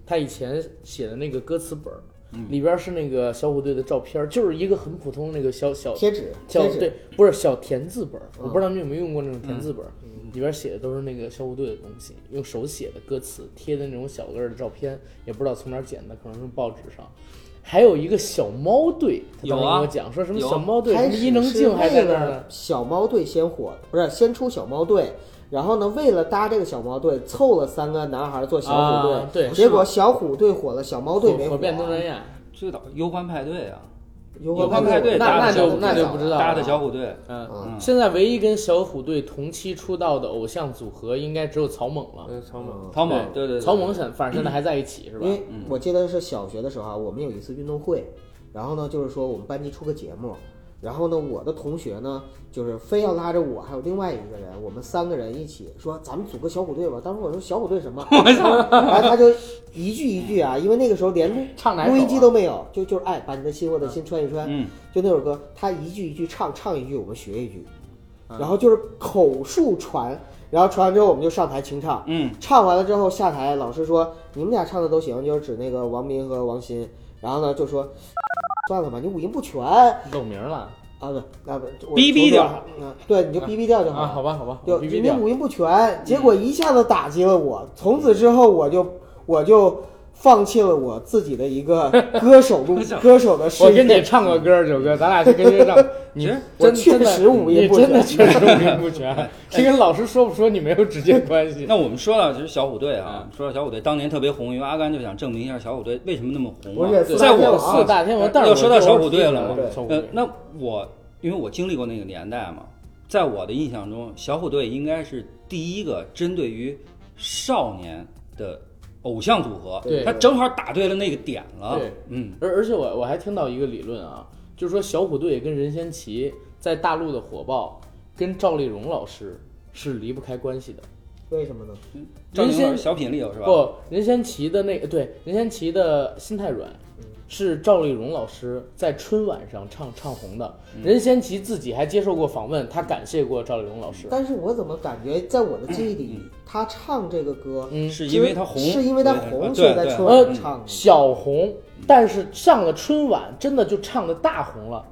他以前写的那个歌词本儿，里边是那个小虎队的照片儿，就是一个很普通的那个小小贴纸，小贴纸，对，不是小田字本儿，我嗯不知道你有没有用过那种田字本儿，里边写的都是那个小虎队的东西，用手写的歌词，贴的那种小个儿的照片，也不知道从哪儿捡的，可能是报纸上。还有一个小猫队，他当时有啊跟我讲说什么有。小猫队，伊能是静还在那儿呢。小猫队先火，不是先出小猫队，然后呢，为了搭这个小猫队，凑了三个男孩做小虎队，啊对结果小虎队火了，小猫队没火遍东南亚，最早忧欢派对啊，有忧欢派对那那就那就不知道了搭的小虎队，嗯，嗯现在唯一跟小虎队同期出道的偶像组合，应该只有草蜢了。嗯，草蜢，草蜢，对对对，草蜢现反正现在还在一起是吧因？为我记得是小学的时候啊，我们有一次运动会，然后呢，就是说我们班级出个节目，然后呢，我的同学呢，就是非要拉着我还有另外一个人，我们三个人一起说咱们组个小虎队吧。当时我说小虎队什么？然后他就一句一句啊，因为那个时候连录唱哪首啊录音机都没有，就就是哎，把你的心我的心穿一穿，嗯，就那首歌，他一句一句唱，唱一句我们学一句，嗯。然后就是口述传，然后传完之后我们就上台清唱，嗯，唱完了之后下台，老师说你们俩唱的都行，就是指那个王斌和王鑫，然后呢就说算了吧，你五音不全。啊露名了。啊不，那不我逼逼掉，嗯，对，你就逼逼掉就好啊，好吧好吧，就。你五音不全，结果一下子打击了我，从此之后我就我就放弃了我自己的一个 歌手路歌手的事我给你。唱个歌，九哥，咱俩去跟人唱。你真真的确实五音你不真的全确实五音不全，这跟老师说不说你没有直接关系。那我们说到其实小虎队嗯啊，说到小虎队当年特别红，因为阿甘就想证明一下小虎队为什么那么红啊。在我四大天王，但是要说到小虎队了嘛对小虎队，呃那我因为我经历过那个年代嘛，在我的印象中，小虎队应该是第一个针对于少年的偶像组合，对他正好打对了那个点了。对，嗯，而而且我我还听到一个理论啊，就是说小虎队跟任贤齐在大陆的火爆，跟赵丽蓉老师是离不开关系的。为什么呢？赵丽蓉先小品里有是吧？不，任贤齐的那个对任贤齐的心太软，是赵丽蓉老师在春晚上唱唱红的。任贤齐自己还接受过访问，他感谢过赵丽蓉老师。但是我怎么感觉在我的记忆里，他唱这个歌，嗯，是因为他红，是因为他红，所以在春呃晚唱。小红，但是上了春晚，真的就唱的大红了。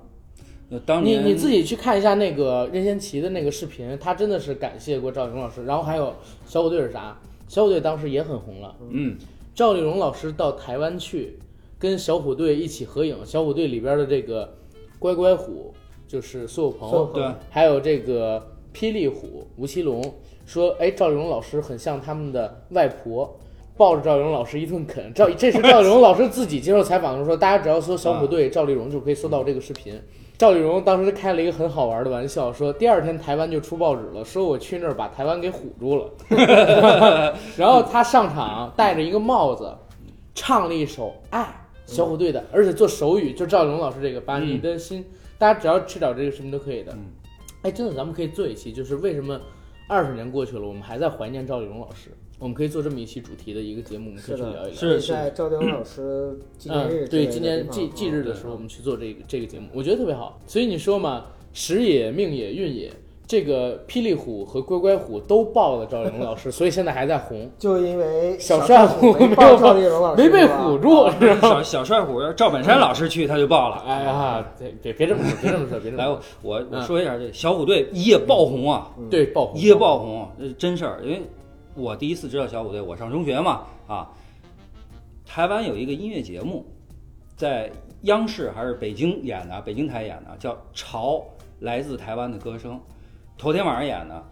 呃当你你自己去看一下那个任贤齐的那个视频，他真的是感谢过赵丽蓉老师。然后还有小虎队是啥？小虎队当时也很红了。嗯，赵丽蓉老师到台湾去，跟小虎队一起合影。小虎队里边的这个乖乖虎就是苏有朋，对，还有这个霹雳虎吴奇隆说，哎，赵丽蓉老师很像他们的外婆。抱着赵丽蓉老师一顿啃，赵这是赵丽蓉老师自己接受采访的时候说，大家只要搜小虎队赵丽蓉就可以搜到这个视频。赵丽蓉当时开了一个很好玩的玩笑，说第二天台湾就出报纸了，说我去那儿把台湾给唬住了。然后她上场戴着一个帽子，唱了一首《爱》，小虎队的，而且做手语，就赵丽蓉老师这个，把你的心，大家只要去找这个视频都可以的。嗯哎，真的，咱们可以做一期，就是为什么二十年过去了，我们还在怀念赵丽蓉老师？我们可以做这么一期主题的一个节目，我们可以去聊一聊。是是在赵丽蓉老师纪念日嗯，对，今年地方忌忌日的时候，我们去做这个这个节目，我觉得特别好。所以你说嘛，时也命也运也，这个霹雳虎和乖乖虎都爆了赵丽蓉老师，所以现在还在红，就因为小帅帅虎没有赵丽蓉老师，没被唬住，是吧？小小帅虎赵本山老师去他就爆了。哎呀，别别别这么说，别这么说，别这么来，说我。我说一下这小虎队一夜爆红啊，对，爆红，一夜爆红，这是真事儿。因为我第一次知道小虎队，我上中学嘛啊，台湾有一个音乐节目，在央视还是北京演的，北京台演的，叫《潮来自台湾的歌声》，头天晚上演的。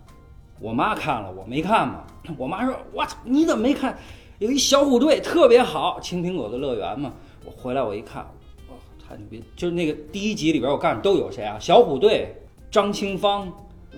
我妈看了，我没看嘛。我妈说：“我操，你怎么没看？有一小虎队特别好，青苹果的乐园嘛。”我回来我一看，哇，太牛逼！就是那个第一集里边，我告诉你都有谁啊？小虎队、张清芳、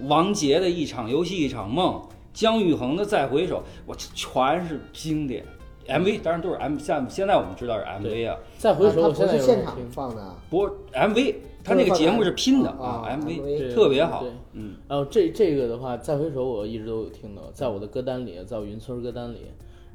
王杰的一场游戏一场梦，姜育恒的再回首，我这全是经典。MV 当然都是 M，像现在我们知道是 MV 啊，再回首，现在不是现场有听。放的。啊，不是 MV，他那个节目是拼的啊啊，MV 特别好，嗯，然后这这个的话，再回首我一直都有听到，在我的歌单里，在我云村歌单里。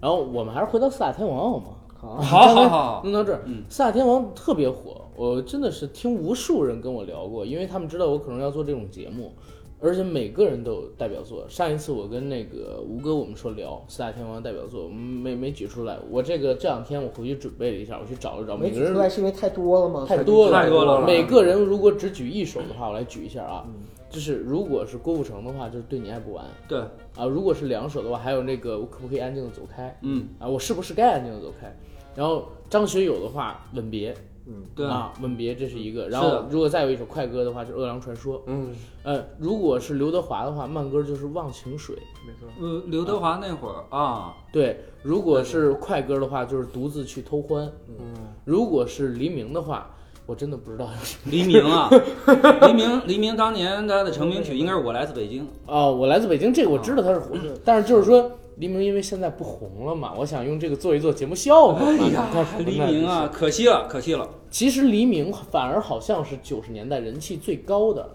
然后我们还是回到四大天王好吗？好，好好好，弄到这儿，嗯。四大天王特别火，我真的是听无数人跟我聊过，因为他们知道我可能要做这种节目，而且每个人都有代表作。上一次我跟那个吴哥我们说聊四大天王代表作，我们没没举出来。我这个这两天我回去准备了一下，我去找了找，每个人没举出来是因为太多了吗？太多了，太多了每个人如果只举一首的话，我来举一下啊，嗯就是如果是郭富城的话，就是对你爱不完对，啊；如果是两首的话，还有那个我可不可以安静的走开嗯，啊？我是不是该安静的走开？然后张学友的话，吻别嗯，对，啊，吻别这是一个。然后如果再有一首快歌的话，就是《饿狼传说》。嗯，呃，如果是刘德华的话，慢歌就是《忘情水》。没错。呃，刘德华那会儿啊，对，如果是快歌的话，就是《独自去偷欢》。嗯，如果是黎明的话，我真的不知道有什么。黎明啊，黎明，黎明当年他的成名曲应该是《我来自北京》，哦，我来自北京，这个我知道他是火，但是就是说黎明因为现在不红了嘛，我想用这个做一做节目效果嘛。你看黎明啊，，可惜了，可惜了。其实黎明反而好像是九十年代人气最高的，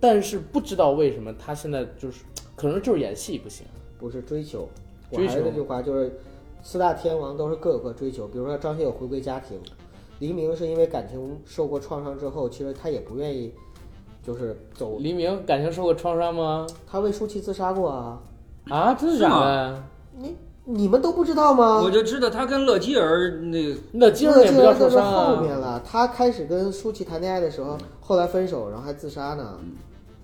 但是不知道为什么他现在就是可能就是演戏不行。不是追求，我追求还是那句话，就是四大天王都是各有各追求。比如说张学友回归家庭，黎明是因为感情受过创伤之后，其实他也不愿意，就是走，黎明感情受过创伤吗？他为舒淇自杀过啊，啊，真的是假？你你们都不知道吗？我就知道他跟乐基儿那个，那今儿这也不叫受伤啊。后面了，他开始跟舒淇谈恋爱的时候，后来分手，然后还自杀呢。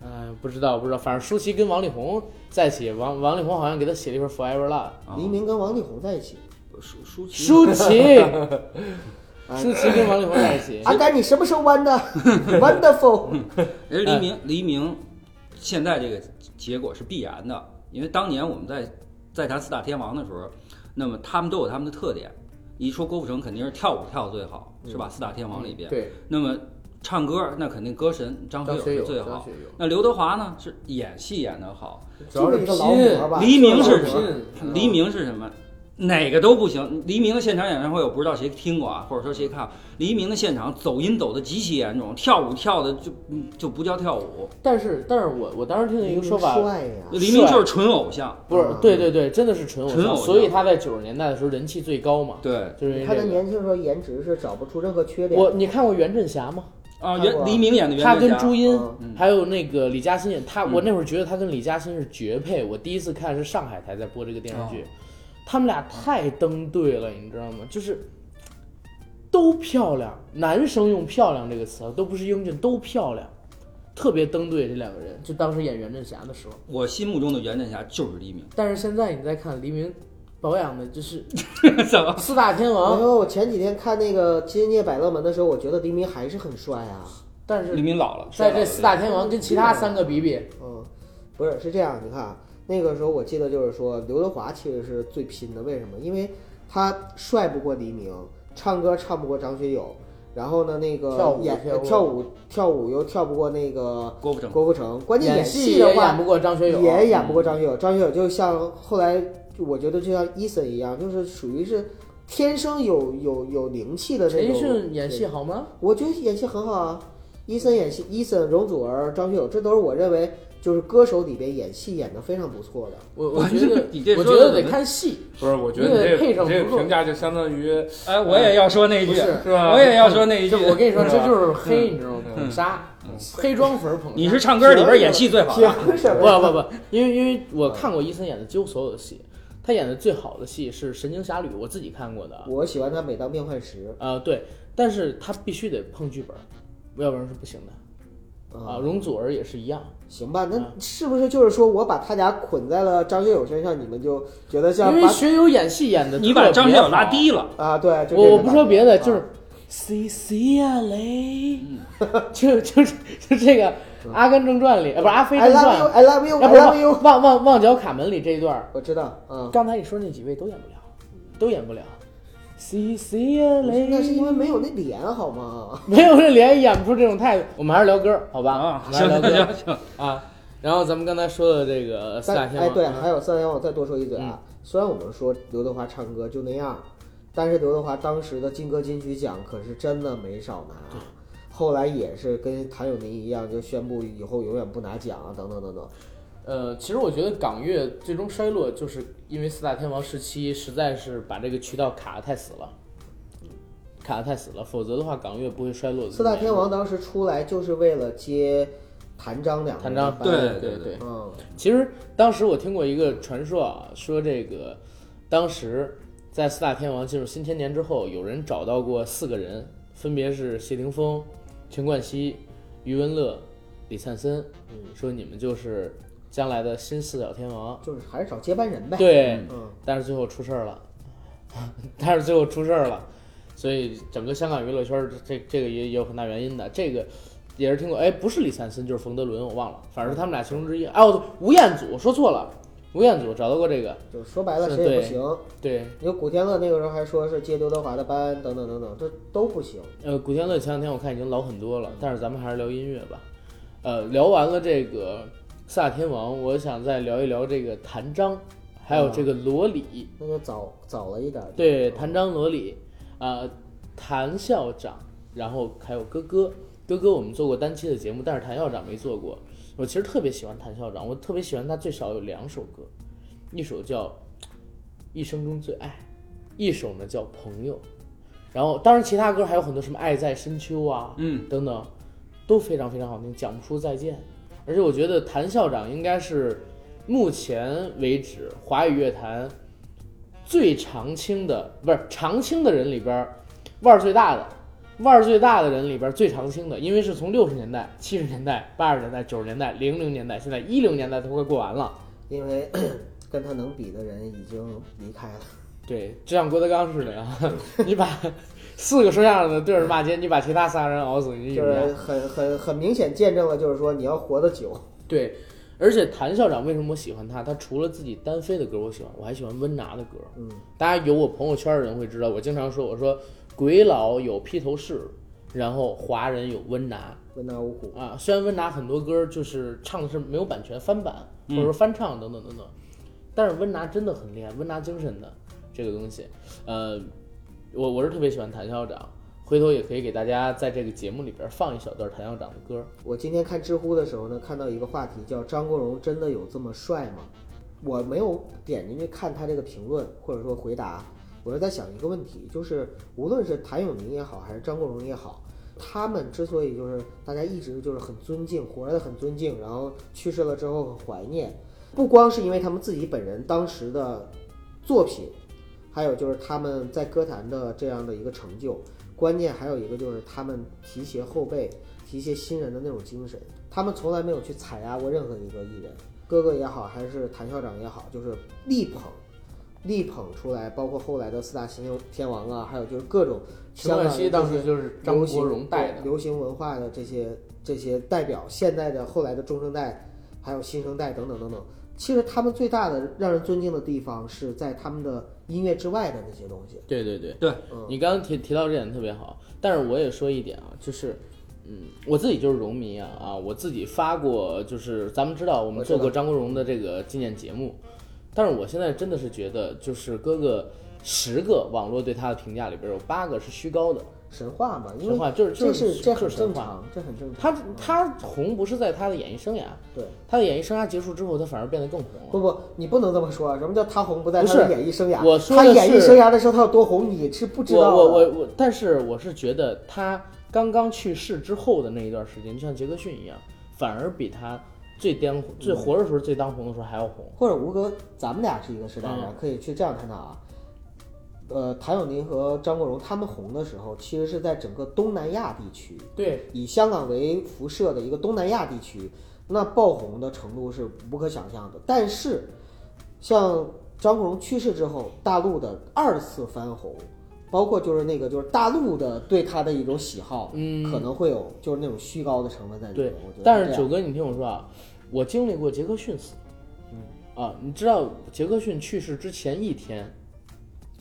嗯，不知道不知道，反正舒淇跟王力宏在一起，王王力宏好像给他写了一份 Forever Love。啊黎明跟王力宏在一起，舒舒淇，舒淇，哎 舒淇跟王力宏在一起，阿甘，你什么时候弯的？Wonderful，人黎明黎明现在这个结果是必然的，因为当年我们在在谈四大天王的时候，那么他们都有他们的特点。一说郭富城肯定是跳舞跳的最好，是吧？四大天王里边，对，那么唱歌那肯定歌神张学友是最好。那刘德华呢是演戏演得好，主要是拼。黎明是什么？嗯黎明是什么？哪个都不行。黎明的现场演唱会，我不知道谁听过啊，或者说谁看。黎明的现场走音走的极其严重，跳舞跳的就嗯就不叫跳舞。但是但是我我当时听了一个说法，帅呀，黎明就是纯偶像，不是啊，对对对，真的是纯偶像，偶像所以他在九十年代的时候人气最高嘛，对就是他的。年轻时候颜值是找不出任何缺点。我你看过袁振霞吗？啊，袁黎明演的袁他振霞，跟朱茵嗯，还有那个李嘉欣演他，嗯我那会儿觉得他跟李嘉欣是绝配。我第一次看是上海台在播这个电视剧，他们俩太登对了，你知道吗？就是都漂亮，男生用漂亮这个词啊都不是英俊，都漂亮，特别登对这两个人。就当时演袁振霞的时候，我心目中的袁振霞就是黎明。但是现在你再看黎明保养的就是 怎么？四大天然王，后我前几天看那个《金夜百乐门》的时候，我觉得黎明还是很帅啊。但是黎明老了，在这四大天王跟其他三个比比，嗯，不是是这样，你看啊，那个时候我记得就是说刘德华其实是最拼的，为什么？因为他帅不过黎明，唱歌唱不过张学友，然后呢那个跳舞演跳舞跳舞跳舞又跳不过那个郭富城。郭富城，关键演戏的话也演不过张学友，也演不过张学友，张学友就像后来我觉得就像伊森一样，就是属于是天生有有有灵气的陈奕那种。迅演戏好吗？我觉得演戏很好啊。伊森演戏，伊森、容祖儿、张学友，这都是我认为就是歌手里边演戏演的非常不错的。我我觉得你这我觉得得看戏，不是，我觉得你这配上这个评价就相当于哎，我也要说那一句，是是吧？我也要说那一句。我跟你说，这就是黑，你知道吗？嗯捧杀，黑装粉捧杀。你是唱歌里边演戏最好？不不不，因为因为我看过伊森演的几乎所有的戏，他演的最好的戏是《神经侠侣》，我自己看过的。我喜欢他每当变幻时呃，对，但是他必须得碰剧本，要不然是不行的。啊，容祖儿也是一样。行吧？嗯那是不是就是说我把他俩捆在了张学友身上，你们就觉得像因为把学友演戏演的，你把张学友拉低了。啊？对，我我不说别的，啊就是 C C 啊雷，就就就这个《阿甘正传》里，呃，不是《阿飞 I 正 love 传》you，I love you，I 啊，不是 love you。旺旺旺旺角卡门里这一段，我知道，嗯，刚才你说那几位都演不了，都演不了。C C 啊雷，那是因为没有那脸好吗？没有那脸演不出这种态度。我们还是聊歌，好吧？啊，行是聊歌行行，啊。然后咱们刚才说的这个四大天王，对，嗯还有四大天王，我再多说一嘴啊。虽然我们说刘德华唱歌就那样，但是刘德华当时的金歌金曲奖可是真的没少拿。后来也是跟谭咏麟一样，就宣布以后永远不拿奖啊，等等等等。呃，其实我觉得港乐最终衰落，就是因为四大天王时期实在是把这个渠道卡得太死了，卡得太死了，否则的话港乐不会衰落的。四大天王当时出来就是为了接谭张两个谭张对对对嗯，其实当时我听过一个传说啊，说这个当时在四大天王进入新千年之后，有人找到过四个人，分别是谢霆锋、陈冠希、余文乐、李灿森，说你们就是将来的新四小天王。就是还是找接班人呗。对，嗯，但是最后出事儿了，但是最后出事儿了，所以整个香港娱乐圈这这个也也有很大原因的。这个也是听过，哎，不是李灿森就是冯德伦，我忘了，反正是他们俩其中之一。哦，对吴彦祖说错了，吴彦祖找到过这个，就是说白了谁也不行。对，你说古天乐那个时候还说是接刘德华的班，等等等等，这都不行。呃，古天乐前两天我看已经老很多了，但是咱们还是聊音乐吧。呃，聊完了这个四大天王，我想再聊一聊这个谭张，还有这个罗里。那就早早了一点。对，谭张罗里，啊、谭校长，然后还有哥哥，哥哥我们做过单期的节目，但是谭校长没做过。我其实特别喜欢谭校长，我特别喜欢他最少有两首歌，一首叫《一生中最爱》，一首呢叫《朋友》，然后当然其他歌还有很多什么《爱在深秋》啊，嗯，等等，都非常非常好听，讲不出再见。而且我觉得谭校长应该是目前为止华语乐坛最常青的，不是常青的人里边儿腕儿最大的，腕儿最大的人里边最常青的，因为是从六十年代、七十年代、八十年代、九十年代、零零年代，现在一零年代都快过完了。因为 跟他能比的人已经离开了。对，就像郭德纲似的啊，你把四个说相声的对着骂街，你把其他仨人熬死，你就是。很很很明显见证了，就是说你要活得久。对，而且谭校长为什么我喜欢他？他除了自己单飞的歌我喜欢，我还喜欢温拿的歌。嗯，大家有我朋友圈的人会知道，我经常说，我说鬼佬有披头士，然后华人有温拿温拿五虎，啊。虽然温拿很多歌就是唱的是没有版权翻版或者说翻唱等等等等，但是温拿真的很厉害，温拿精神的这个东西，呃，我我是特别喜欢谭校长。回头也可以给大家在这个节目里边放一小段谭校长的歌。我今天看知乎的时候呢，看到一个话题叫“张国荣真的有这么帅吗？”我没有点进去看他这个评论或者说回答，我是在想一个问题，就是无论是谭咏麟也好，还是张国荣也好，他们之所以就是大家一直就是很尊敬，活着的很尊敬，然后去世了之后很怀念，不光是因为他们自己本人当时的作品，还有就是他们在歌坛的这样的一个成就。关键还有一个就是他们提携后辈、提携新人的那种精神，他们从来没有去踩压过任何一个艺人，哥哥也好，还是谭校长也好，就是力捧、力捧出来，包括后来的四大新天王啊，还有就是各种陈冠希当时就是张国荣带的，流行文化的这些这些代表，现在的后来的中生代，还有新生代等等等等。其实他们最大的让人尊敬的地方是在他们的音乐之外的那些东西。对对对。对，嗯。你刚刚提提到这点特别好，但是我也说一点啊，就是，嗯，我自己就是荣迷啊啊，我自己发过，就是咱们知道我们做过张国荣的这个纪念节目，但是我现在真的是觉得，就是哥哥十个网络对他的评价里边有八个是虚高的，神话嘛，因为神话就是这就是这很就是正常，这很正常。他他红不是在他的演艺生涯，对，他的演艺生涯结束之后，他反而变得更红了。不不，你不能这么说。什么叫他红不在他的演艺生涯？我说他演艺生涯的时候他有多红，你是不知道的。我我我我，但是我是觉得他刚刚去世之后的那一段时间，就像杰克逊一样，反而比他最当最活的时候最当红的时候还要红。或者吴哥，咱们俩是一个时代的，嗯可以去这样探讨啊。呃，谭咏麟和张国荣他们红的时候，其实是在整个东南亚地区，对，以香港为辐射的一个东南亚地区，那爆红的程度是无可想象的。但是，像张国荣去世之后，大陆的二次翻红，包括就是那个就是大陆的对他的一种喜好，嗯可能会有就是那种虚高的成分在里面对。我觉得但是九哥，你听我说啊，我经历过杰克逊死，嗯啊，你知道杰克逊去世之前一天，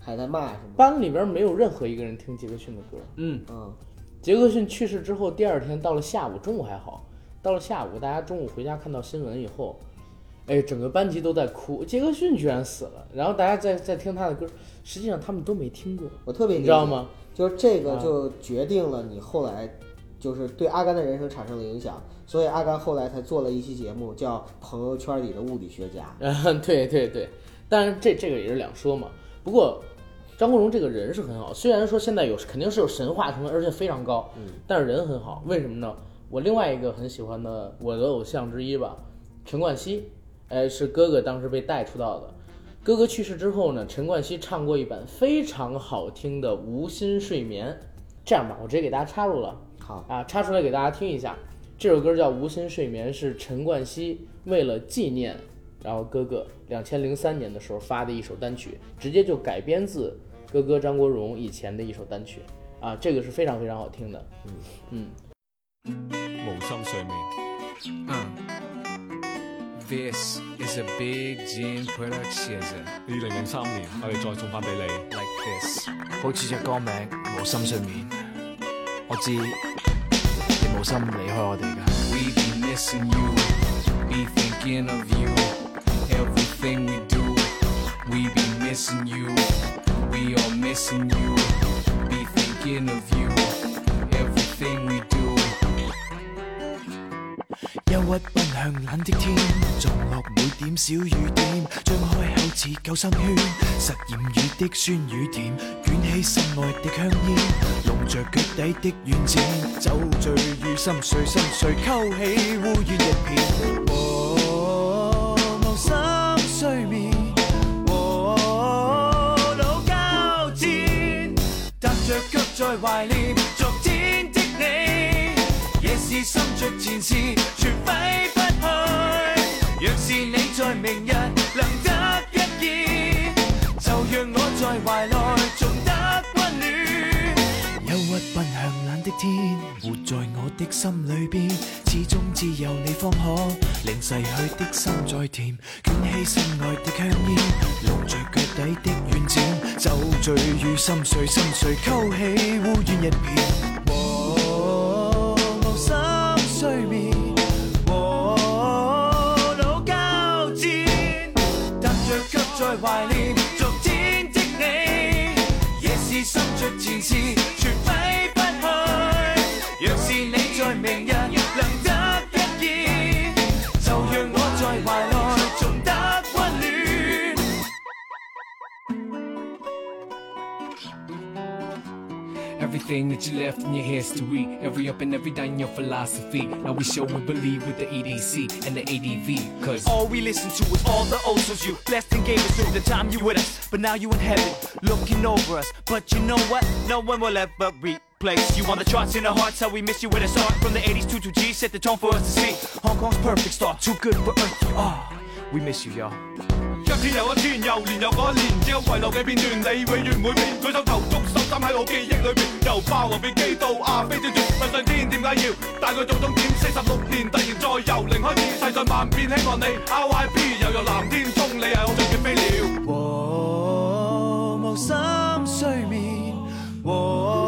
还在骂什么？班里边没有任何一个人听杰克逊的歌。嗯，嗯，杰克逊去世之后，第二天到了下午，中午还好，到了下午，大家中午回家看到新闻以后，哎，整个班级都在哭，杰克逊居然死了，然后大家在在听他的歌，实际上他们都没听过，我特别？你知道吗？就是这个啊就决定了你后来就是对阿甘的人生产生了影响，所以阿甘后来才做了一期节目叫《朋友圈里的物理学家》。嗯，对对对，但是这这个也是两说嘛。不过张国荣这个人是很好，虽然说现在有肯定是有神话成分，而且非常高，嗯，但是人很好。为什么呢？我另外一个很喜欢的我的偶像之一吧，陈冠希，哎，是哥哥当时被带出道的。哥哥去世之后呢，陈冠希唱过一版非常好听的《无心睡眠》。这样吧，我直接给大家插入了。好，啊，插出来给大家听一下。这首歌叫《无心睡眠》，是陈冠希为了纪念，然后哥哥两千零三年的时候发的一首单曲，直接就改编自哥哥张国荣以前的一首单曲啊，这个是非常非常好听的。嗯嗯，无心睡眠。This is a big Jin production 二零零三年，我哋再送翻俾你。like this，好似只歌名《無心睡眠》，我知你無心離開我哋㗎。We be missing you, be thinking of you, everything we do. We be missing you, we are missing you, be thinking of you, everything we do. 憂鬱奔向冷的天，撞落每點小雨點，張開口似救生圈，實驗雨的酸與甜，捲起心愛的香煙，籠着腳底的軟墊，酒醉與心碎，心碎溝起烏煙一片。怀念昨天的你。夜是心着前事，全挥不去。若是你在明日能得一见，就让我在怀内天，活在我的心里邊，始終只有你方可令逝去的心再甜，卷起心愛的香煙，露着腳底的軟墊，酒醉與心碎，心碎勾起烏煙一片。和無心睡眠，和腦交戰，踏着卻在懷念昨天的你，夜是心着前事，明日能得一见，就让我在怀内重得温暖。 Everything that you left in your history, every up and every down your philosophy. Now we show and believe with the EDC and the ADV, cause All we listen to is all the old songs you blessed and gave us through the time you with us. But now you in heaven, looking over us. But you know what? No one will ever Place. you on the charts in our hearts. How we miss you with a start from the 80s to 2G. Set the tone for us to see. Hong Kong's perfect start, too good for earth. You are. We miss you, y'all. 一天又一天，又年又嗰一年，只有遺留嘅片段，你永遠唔會變。舉手投足，手心喺我記憶裏邊，由霸王別姬到阿飛正傳，問上天點解要帶佢做終點？四十六年突然再由零開始，世上萬變，希望你 RIP，又有藍天中，你係我最嘅飛鳥。和無心睡眠，和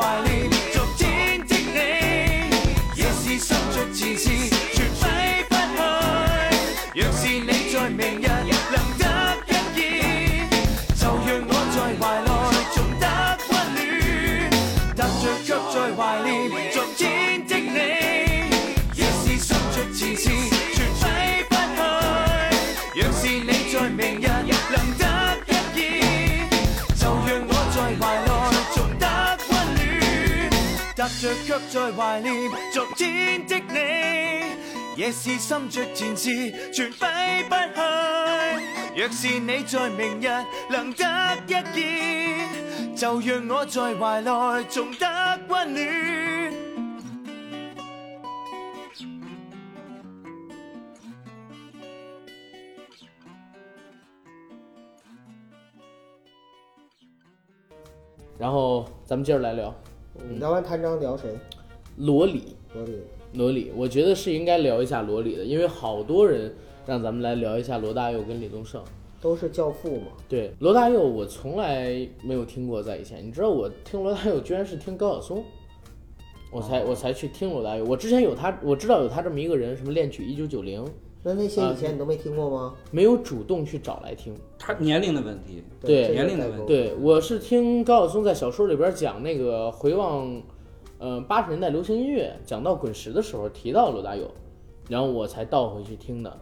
卻着卻在懷念昨天的你，夜是心着前事，全揮不去。若是你在明日能得一見，就讓我在懷內重得溫暖。然后咱们接着来聊嗯聊完谭张聊谁？罗里。罗里。罗里，我觉得是应该聊一下罗里的，因为好多人让咱们来聊一下罗大佑跟李宗盛。都是教父嘛。对，罗大佑我从来没有听过，在以前，你知道我听罗大佑居然是听高晓松，我才、我才去听罗大佑。我之前有他，我知道有他这么一个人，什么恋曲一九九零，那那些以前你都没听过吗？没有主动去找来听。他年龄的问题，对年龄的问题，对，我是听高晓松在小说里边讲那个回望，呃，八十年代流行音乐，讲到滚石的时候提到罗大佑，然后我才倒回去听的。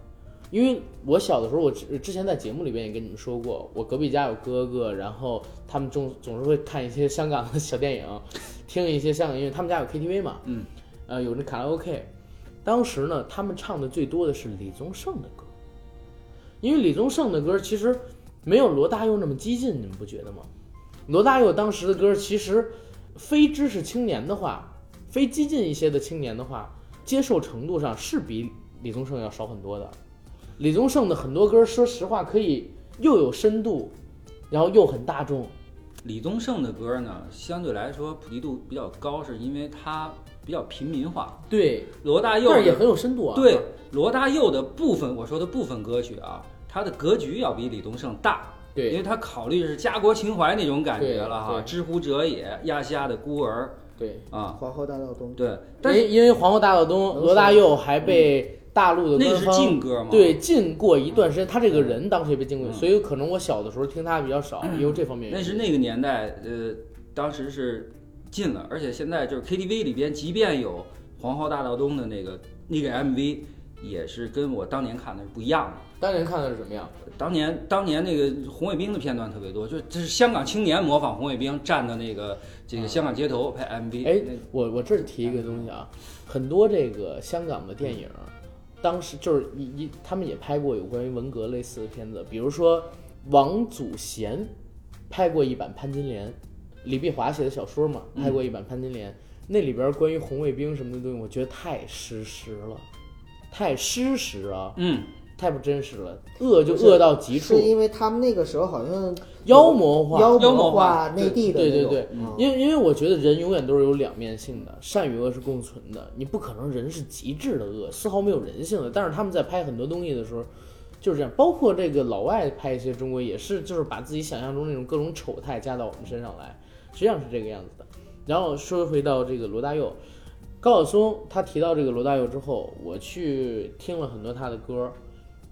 因为我小的时候，我之之前在节目里边也跟你们说过，我隔壁家有哥哥，然后他们总总是会看一些香港的小电影，听一些香港音乐，他们家有 KTV 嘛，嗯，呃，有那卡拉 OK，当时呢，他们唱的最多的是李宗盛的歌，因为李宗盛的歌其实没有罗大佑那么激进，你们不觉得吗？罗大佑当时的歌其实非知识青年的话，非激进一些的青年的话，接受程度上是比李宗盛要少很多的。李宗盛的很多歌，说实话可以又有深度，然后又很大众。李宗盛的歌呢，相对来说普及度比较高，是因为他比较平民化。对，罗大佑但是也很有深度啊。对，罗大佑的部分，我说的部分歌曲啊，他的格局要比李宗盛大。对，因为他考虑是家国情怀那种感觉了哈，知乎者也，亚细亚的孤儿，对。啊，皇后大道东，对，但是因因为皇后大道东，罗大佑还被大陆的那是禁歌嘛。对禁过一段时间，他这个人当时也被禁过，所以可能我小的时候听他比较少，也有这方面原因。那是那个年代，呃，当时是禁了，而且现在就是 KTV 里边，即便有皇后大道东的那个那个 MV，也是跟我当年看的是不一样的。当年看的是什么样？当年当年那个红卫兵的片段特别多，就这是香港青年模仿红卫兵站的那个这个香港街头拍 MV。哎那，我我这儿提一个东西啊，很多这个香港的电影，当时就是一一他们也拍过有关于文革类似的片子，比如说王祖贤拍过一版《潘金莲》，李碧华写的小说嘛，拍过一版《潘金莲》，那里边关于红卫兵什么的东西，我觉得太失实了，太失实啊。嗯，太不真实了，恶就恶到极处是，因为他们那个时候好像妖魔化，妖妖魔化化内地的那种对对对嗯因为因为我觉得人永远都是有两面性的，善与恶是共存的，你不可能人是极致的恶，丝毫没有人性的。但是他们在拍很多东西的时候就是这样，包括这个老外拍一些中国也是，就是把自己想象中那种各种丑态加到我们身上来，实际上是这个样子的。然后说回到这个罗大佑，高晓松他提到这个罗大佑之后，我去听了很多他的歌，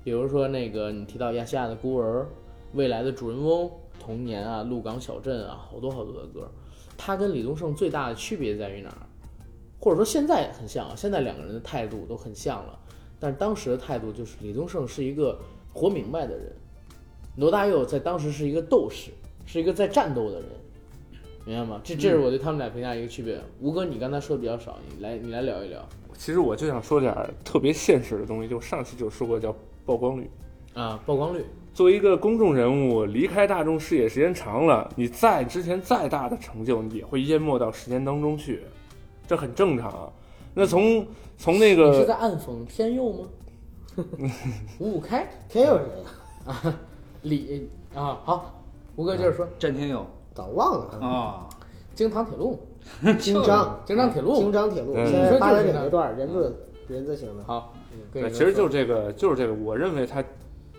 比如说那个你提到亚细亚的孤儿、未来的主人翁、童年啊、鹿港小镇啊，好多好多的歌。他跟李宗盛最大的区别在于哪儿？或者说现在很像啊，现在两个人的态度都很像了，但是当时的态度就是李宗盛是一个活明白的人，罗大佑在当时是一个斗士，是一个在战斗的人，明白吗？这这是我对他们俩评价一个区别。吴哥，你刚才说的比较少，你来你来聊一聊其实我就想说点特别现实的东西，就上期就说过叫曝光率。啊，曝光率。作为一个公众人物，离开大众视野时间长了，你再之前再大的成就，也会淹没到时间当中去，这很正常。那从从那个你是在暗讽天佑吗？五五开天佑是谁呀？啊，李啊，好，吴哥接着说，詹天佑早忘了啊。啊，京唐铁路，京张，京张铁路京张铁路，嗯现在八达你说就是岭那段人字人字形的。好，其实就是这个，就是这个。我认为它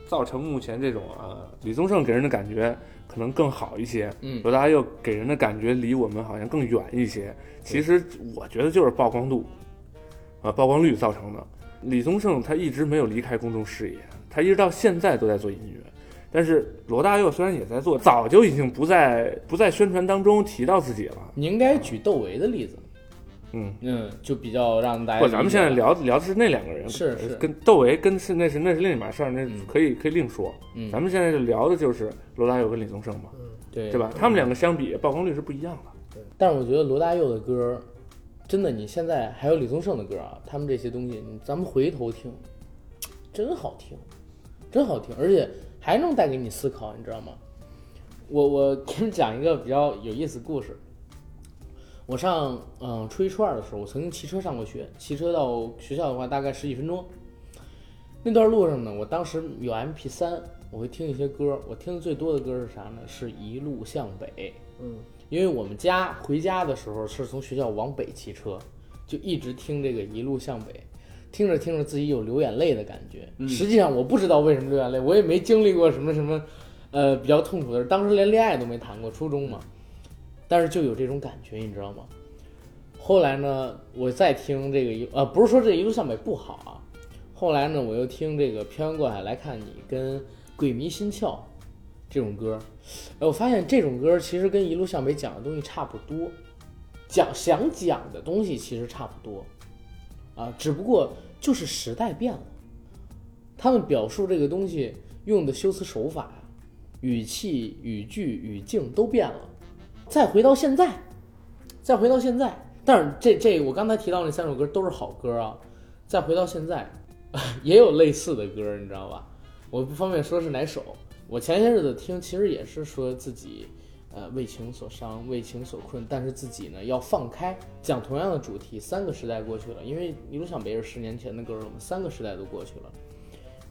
造成目前这种啊，李宗盛给人的感觉可能更好一些，嗯罗大佑给人的感觉离我们好像更远一些。其实我觉得就是曝光度啊，曝光率造成的。李宗盛他一直没有离开公众视野，他一直到现在都在做音乐。但是罗大佑虽然也在做，早就已经不在不在宣传当中提到自己了。你应该举窦唯的例子，嗯，嗯，就比较让大家不，咱们现在聊聊的是那两个人，是是跟窦唯跟是那是那是另一码事儿，那嗯可以可以另说。嗯咱们现在就聊的就是罗大佑跟李宗盛嘛，对对吧？他们两个相比，曝光率是不一样的。对但是我觉得罗大佑的歌，真的，你现在还有李宗盛的歌啊，他们这些东西，咱们回头听，真好听，真好听，而且还能带给你思考，你知道吗？我我 给你讲一个比较有意思的故事。我上嗯初一初二的时候，我曾经骑车上过学，骑车到学校的话大概十几分钟。那段路上呢，我当时有 MP 三我会听一些歌。我听的最多的歌是啥呢？是一路向北。嗯，因为我们家回家的时候是从学校往北骑车，就一直听这个一路向北，听着听着自己有流眼泪的感觉。实际上我不知道为什么流眼泪，我也没经历过什么什么，呃，比较痛苦的事，当时连恋爱都没谈过，初中嘛，但是就有这种感觉，你知道吗？后来呢，我再听这个一呃，不是说这一路向北不好啊，后来呢，我又听这个漂洋过海来看你跟鬼迷心窍这种歌，哎，我发现这种歌其实跟一路向北讲的东西差不多，讲想讲的东西其实差不多，啊，只不过就是时代变了，他们表述这个东西用的修辞手法、语气、语句、语境都变了。再回到现在，再回到现在，但是这这我刚才提到那三首歌都是好歌啊。再回到现在，也有类似的歌，你知道吧？我不方便说是哪首。我前些日子听，其实也是说自己，呃，为情所伤，为情所困，但是自己呢要放开，讲同样的主题，三个时代过去了，因为一路向北是十年前的歌了嘛，三个时代都过去了，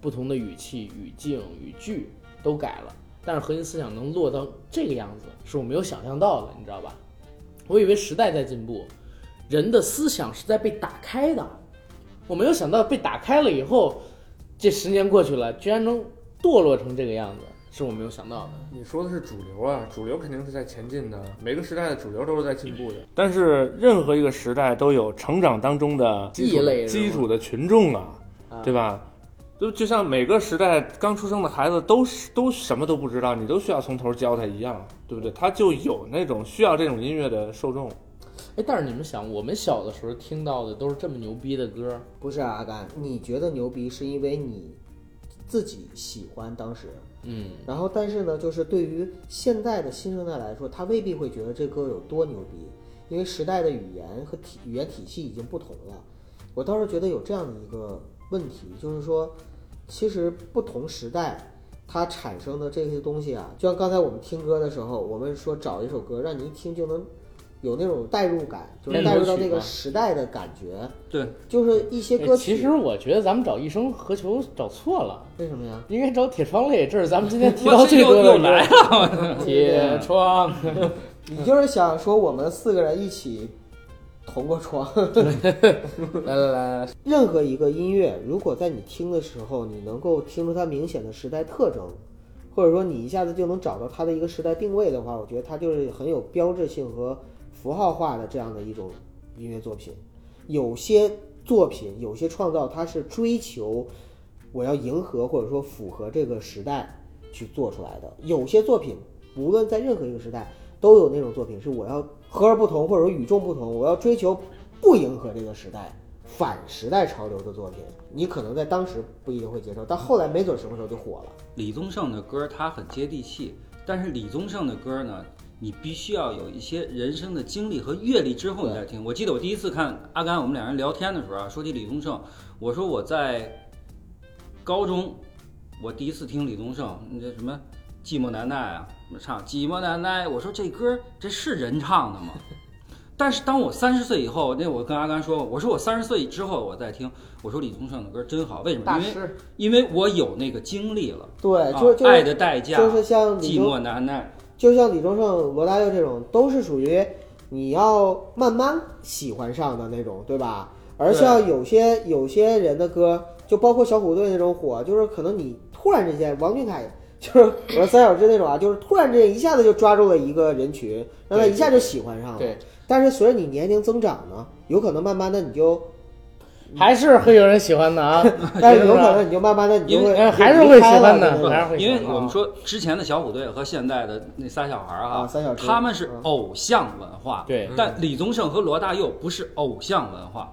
不同的语气、语境、语句都改了，但是核心思想能落到这个样子，是我没有想象到的，你知道吧？我以为时代在进步，人的思想是在被打开的，我没有想到被打开了以后，这十年过去了，居然能堕落成这个样子，是我没有想到的。你说的是主流啊，主流肯定是在前进的，每个时代的主流都是在进步的。但是任何一个时代都有成长当中的基础异类基础的群众啊，啊对吧？就就像每个时代刚出生的孩子都是都什么都不知道，你都需要从头教他一样，对不对？他就有那种需要这种音乐的受众。哎，但是你们想，我们小的时候听到的都是这么牛逼的歌，不是啊，阿甘，你觉得牛逼是因为你自己喜欢当时，嗯，然后但是呢，就是对于现在的新生代来说，他未必会觉得这歌有多牛逼，因为时代的语言和体语言体系已经不同了。我倒是觉得有这样的一个问题，就是说，其实不同时代它产生的这些东西啊，就像刚才我们听歌的时候，我们说找一首歌让你一听就能有那种代入感，就是代入到那个时代的感觉。对，就是一些哎歌曲，其实我觉得咱们找一生何求找错了，为什么呀？应该找铁窗泪，这是咱们今天提到最多的又来了。铁窗，你就是想说我们四个人一起同过窗。来来来，任何一个音乐，如果在你听的时候，你能够听出它明显的时代特征，或者说你一下子就能找到它的一个时代定位的话，我觉得它就是很有标志性和符号化的这样的一种音乐作品。有些作品，有些创造，它是追求我要迎合或者说符合这个时代去做出来的。有些作品，无论在任何一个时代，都有那种作品是我要和而不同，或者说与众不同，我要追求不迎合这个时代。反时代潮流的作品，你可能在当时不一定会接受，但后来没准什么时候就火了。李宗盛的歌他很接地气，但是李宗盛的歌呢，你必须要有一些人生的经历和阅历之后你再听。我记得我第一次看阿甘，我们两人聊天的时候啊，说起李宗盛，我说我在高中，我第一次听李宗盛，那这什么寂寞难耐啊，什么唱寂寞难耐，我说这歌这是人唱的吗？但是当我三十岁以后，那我跟阿甘说，我说我三十岁之后我再听，我说李宗盛的歌真好，为什么？因为，因为我有那个经历了。对，啊就就是爱的代价，就是像寂寞难耐，就像李宗盛、罗大佑这种，都是属于你要慢慢喜欢上的那种，对吧？而像有些有些人的歌，就包括小虎队那种火，就是可能你突然之间，王俊凯就是我说三小只那种啊，就是突然之间一下子就抓住了一个人群，让他一下就喜欢上了。对，但是随着你年龄增长呢，有可能慢慢的你就，还是会有人喜欢的啊。但是有可能你就慢慢的你就还是会喜欢的因为我们说之前的小虎队和现在的那仨小孩儿啊三小只他们是嗯偶像文化，对但李宗盛和罗大佑不是偶像文化，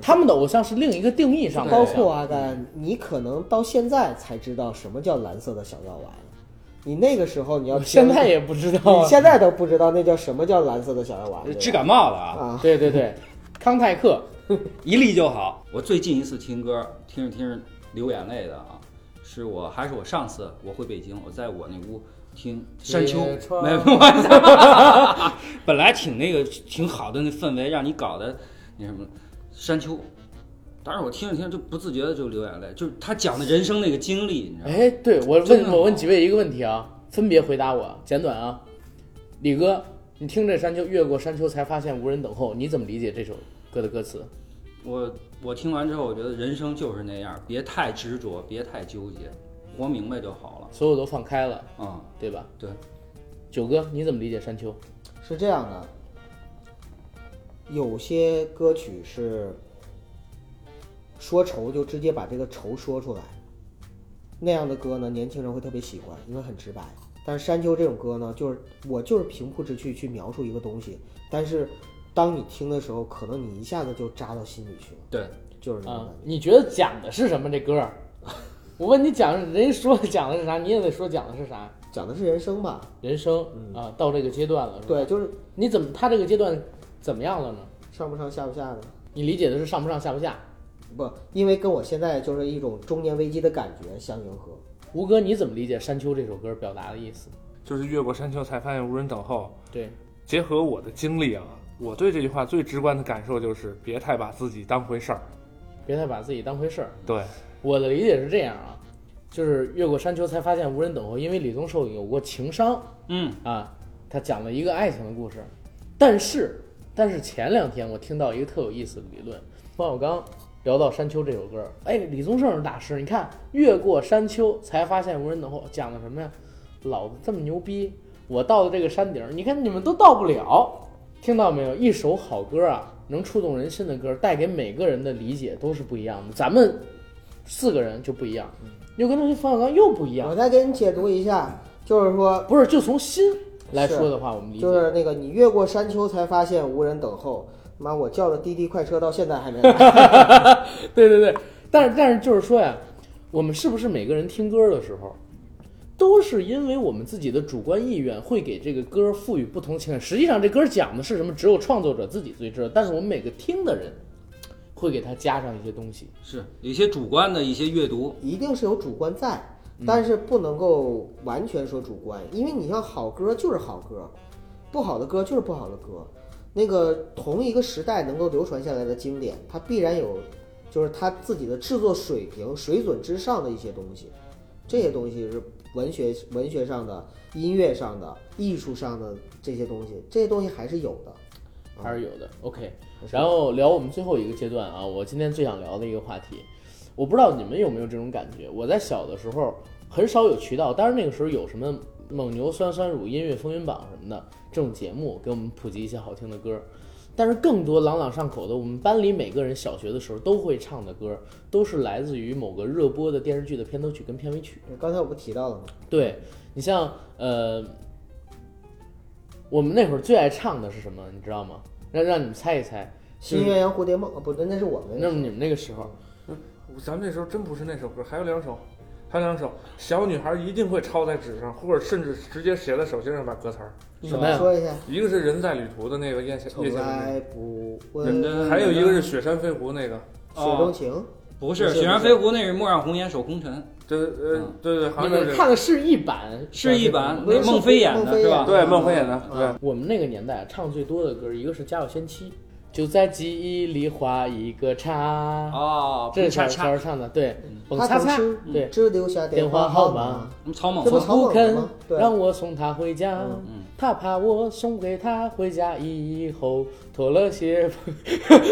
他们的偶像是另一个定义上的，包括阿甘，你可能到现在才知道什么叫蓝色的小药丸。你那个时候你要我现在也不知道啊。你现在都不知道那叫什么叫蓝色的小药丸，治感冒的啊，啊，对对对，康泰克，一粒就好。我最近一次听歌，听着听着流眼泪的啊，是我还是我上次我回北京，我在我那屋听山丘，本来挺那个挺好的那氛围，让你搞得那什么山丘。当时我听着听着就不自觉的就流眼泪，就是他讲的人生那个经历，你知道吗？哎，对我问我问几位一个问题啊，分别回答我，简短啊。李哥，你听这山丘，越过山丘才发现无人等候，你怎么理解这首歌的歌词？我我听完之后，我觉得人生就是那样，别太执着，别太纠结，活明白就好了。所有都放开了，嗯、对吧？对。九哥，你怎么理解山丘？是这样的，有些歌曲是说愁就直接把这个愁说出来，那样的歌呢，年轻人会特别喜欢，因为很直白。但是山丘这种歌呢，就是我就是平铺直叙去描述一个东西，但是当你听的时候，可能你一下子就扎到心里去了，对，就是那种啊感觉。，你觉得讲的是什么？这歌儿？我问你讲，人家说讲的是啥，你也得说讲的是啥。讲的是人生吧？人生啊，到这个阶段了，是吧对，，就是你怎么他这个阶段怎么样了呢？上不上下不下的。你理解的是上不上下不下？不，因为跟我现在就是一种中年危机的感觉相迎合。吴哥，你怎么理解《山丘》这首歌表达的意思？就是越过山丘才发现无人等候。对，结合我的经历啊，我对这句话最直观的感受就是别太把自己当回事儿。别太把自己当回事儿。对，我的理解是这样啊，就是越过山丘才发现无人等候，因为李宗盛有过情伤嗯，啊，他讲了一个爱情的故事。但是，但是前两天我听到一个特有意思的理论，冯小刚聊到《山丘》这首歌，哎，李宗盛是大师，你看越过山丘才发现无人等候，讲的什么呀？老子这么牛逼，我到了这个山顶，你看你们都到不了。听到没有？一首好歌啊，能触动人心的歌，带给每个人的理解都是不一样的。咱们四个人就不一样，又跟那冯小刚又不一样。我再给你解读一下，就是说，不是，就从心来说的话，我们理解就是那个你越过山丘才发现无人等候。妈，我叫的滴滴快车到现在还没来。对对对，但是但是就是说呀，我们是不是每个人听歌的时候，都是因为我们自己的主观意愿会给这个歌赋予不同情感？实际上这歌讲的是什么，只有创作者自己最知道，但是我们每个听的人会给他加上一些东西。是有一些主观的一些阅读，一定是有主观在，但是不能够完全说主观，因为你像好歌就是好歌，不好的歌就是不好的歌。那个同一个时代能够流传下来的经典，它必然有，就是它自己的制作水平水准之上的一些东西，这些东西是文学文学上的、音乐上的、艺术上的这些东西，这些东西还是有的，还是有的。OK，然后聊我们最后一个阶段啊，我今天最想聊的一个话题，我不知道你们有没有这种感觉。我在小的时候很少有渠道，当然那个时候有什么蒙牛酸酸乳音乐风云榜什么的这种节目，给我们普及一些好听的歌。但是更多朗朗上口的，我们班里每个人小学的时候都会唱的歌，都是来自于某个热播的电视剧的片头曲跟片尾曲。刚才我不提到了吗？对你像呃，我们那会儿最爱唱的是什么，你知道吗？让让你们猜一猜。新鸳鸯蝴蝶梦啊，不对，那是我们那么你们那个时候，咱们那时候真不是那首歌，还有两首，还有两首。小女孩一定会抄在纸上，或者甚至直接写在手心上把歌词儿。什么呀？说一下，一个是人在旅途的那个叶从叶小来姐，不人的问，还有一个是雪山飞狐那个，雪中情，不是《雪山飞狐》，那是《莫让红颜守空尘对呃嗯。对对，好像就是。们看的是一版，》，是一版那孟非演的是吧？对孟非演的，对。啊。我们那个年代唱最多的歌，一个是《家有仙妻》，就在记忆里画一个叉，哦，这是小时候唱的，对，蹦他擦擦，对，只留下电话号号码，曹猛这不肯吗？让我送她回家，嗯。他怕我送给他回家以后脱了鞋，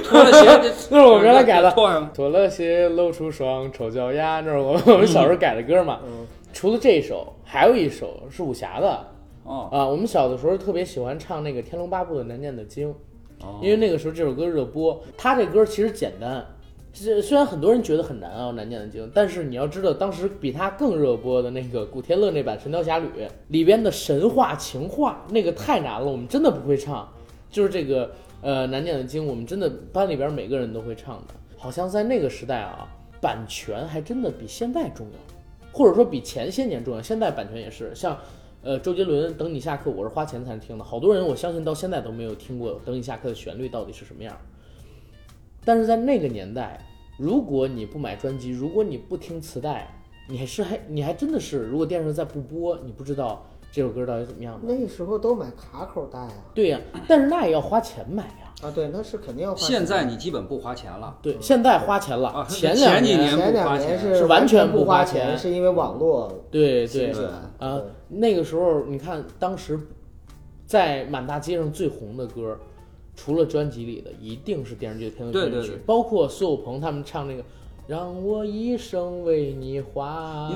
脱了鞋，那是我原来改的。脱了。鞋露出双臭脚丫，那是我我们小时候改的歌嘛。嗯，除了这一首，还有一首是武侠的。哦，啊。我们小的时候特别喜欢唱那个《天龙八部》的难念的经，因为那个时候这首歌热播。他这歌其实简单，这虽然很多人觉得很难啊，《难念的经》，但是你要知道，当时比他更热播的那个古天乐那版《神雕侠侣》里边的神话情话，那个太难了，我们真的不会唱。就是这个呃《难念的经》，我们真的班里边每个人都会唱的。好像在那个时代啊，版权还真的比现在重要，或者说比前些年重要。现在版权也是，像呃周杰伦《等你下课》，我是花钱才能听的，好多人我相信到现在都没有听过《等你下课》的旋律到底是什么样。但是在那个年代，如果你不买专辑，如果你不听磁带，你还是还你还真的是，如果电视再不播，你不知道这首歌到底怎么样的。那时候都买卡口带啊，对呀、但是那也要花钱买呀。啊，对，那是肯定要花钱。现在你基本不花钱了。对，现在花钱了，啊前两前几年前两不花钱。年是是完全不不花钱钱，是因为网络对对。啊对，那个时候你看，当时在满大街上最红的歌，除了专辑里的，一定是电视剧的片头曲，对对对。包括苏有朋他们唱那个“让我一生为你画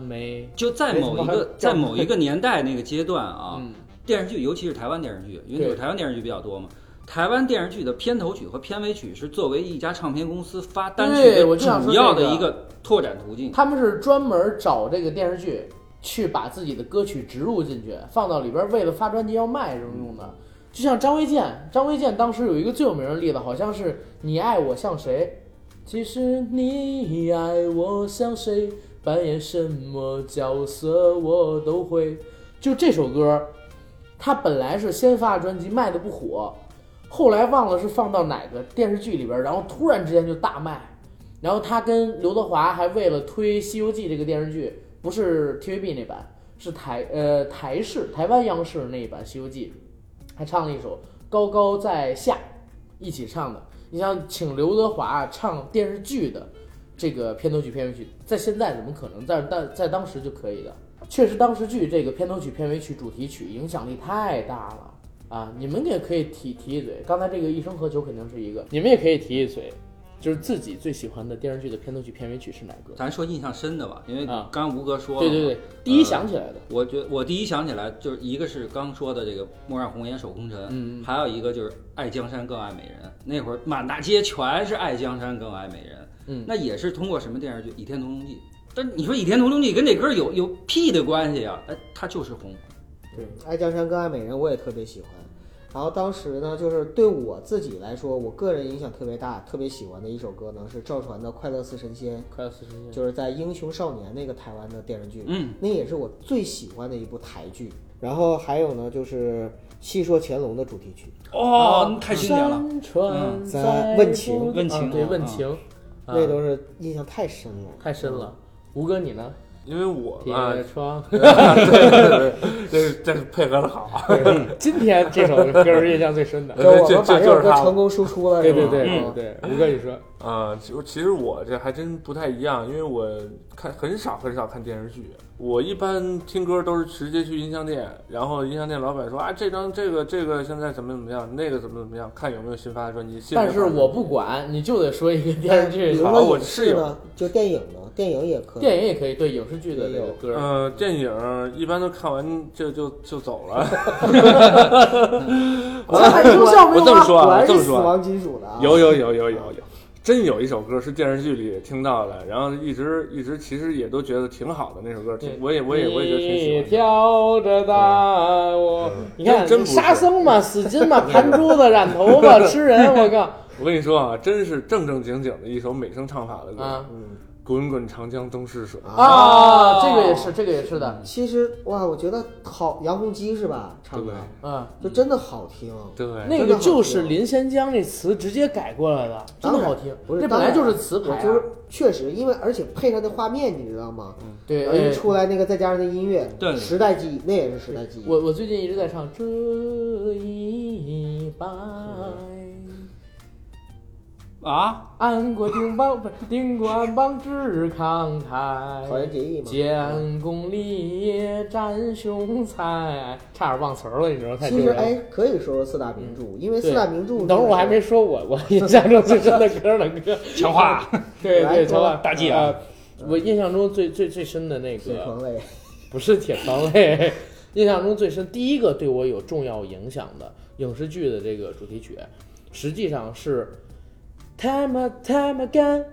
眉就在某一个在某一个年代那个阶段”，啊，嗯，电视剧，尤其是台湾电视剧，因为台湾电视剧比较多嘛。台湾电视剧的片头曲和片尾曲是作为一家唱片公司发单曲的主要的一个拓展途径。他们是专门找这个电视剧去把自己的歌曲植入进去，放到里边，为了发专辑要卖这种用的。就像张卫健，张卫健当时有一个最有名的例子，好像是“你爱我像谁”，其实你爱我像谁，扮演什么角色我都会。就这首歌，他本来是先发专辑卖的不火，后来忘了是放到哪个电视剧里边，然后突然之间就大卖。然后他跟刘德华还为了推《西游记》这个电视剧，不是 TVB 那版，是台呃台视台湾央视那一版《西游记》，还唱了一首《高高在下》，一起唱的。你像请刘德华唱电视剧的这个片头曲、片尾曲，在现在怎么可能？但但在当时就可以的。确实，当时剧这个片头曲、片尾曲、主题曲影响力太大了啊！你们也可以提提一嘴，刚才这个《一生何求》肯定是一个，你们也可以提一嘴，就是自己最喜欢的电视剧的片头曲、片尾曲是哪个？咱说印象深的吧，因为啊刚刚吴哥说了嘛，对对对，第一想起来的，我觉我第一想起来就是一个是刚说的这个“莫让红颜守空尘”，嗯还有一个就是“爱江山更爱美人”。那会儿满大街全是“爱江山更爱美人”，嗯那也是通过什么电视剧《倚天屠龙记》。但你说《倚天屠龙记》跟这歌有有屁的关系啊？哎，它就是红。对，爱江山更爱美人，我也特别喜欢。然后当时呢，就是对我自己来说，我个人影响特别大，特别喜欢的一首歌呢是赵传的《快乐似神仙》，快乐似神仙，就是在《英雄少年》那个台湾的电视剧，嗯，那也是我最喜欢的一部台剧。然后还有呢，就是《戏说乾隆》的主题曲，哦，太经典了。嗯在在问情问情啊对啊问情，啊那都是印象太深了，太深了。吴哥你呢？因为我铁啊，窗，对对对，这这配合的好。今天这首歌是印象最深的。就我们把这首歌成功输出了，对是吧？对对嗯。对对，吴哥你说，啊，其实其实我这还真不太一样，因为我看很少很少看电视剧，我一般听歌都是直接去音像店，然后音像店老板说啊这张这个这个现在怎么怎么样，那个怎么怎么样，看有没有新发的专辑。但是我不管，你就得说一个电视剧好我是有就电影呢，电影也可以。电影也可以，对影视剧的那个歌，呃，电影一般都看完就就就走了。我这么说啊果然这么说啊是死亡金属的啊。有有有有有有，真有一首歌是电视剧里听到的，然后一直一直其实也都觉得挺好的那首歌，挺我也我也我也觉得挺喜欢你。挑着担，我你看沙僧嘛，死金嘛，盘珠子，染头发，吃人，我靠。我跟你说啊，真是正正经经的一首美声唱法的歌，啊滚滚长江东逝水》啊！这个也是，这个也是的，其实哇，我觉得好，杨洪基是吧？唱的嗯，就真的好听。对，那个就是林仙江那词直接改过来的，真的好听。不是，这本来就是词牌就是确实，因为而且配上那画面，你知道吗？对，一哎出来那个再加上那音乐，对时代记忆，那也是时代记忆。我我最近一直在唱这一拜，啊，安国定邦不是定国安邦志慷慨，草原结义嘛。建功立业展雄才，差点忘词儿了，你知道太其实丢人了。哎，可以说说四大名著，因为四大名著。等会儿我还没说我 我印象中最深的歌呢，歌。强化，对对，强化大忌啊呃我印象中最最最深的那个铁床类，不是铁床泪，印象中最深第一个对我有重要影响的影视剧的这个主题曲，实际上是 Time and Time Again，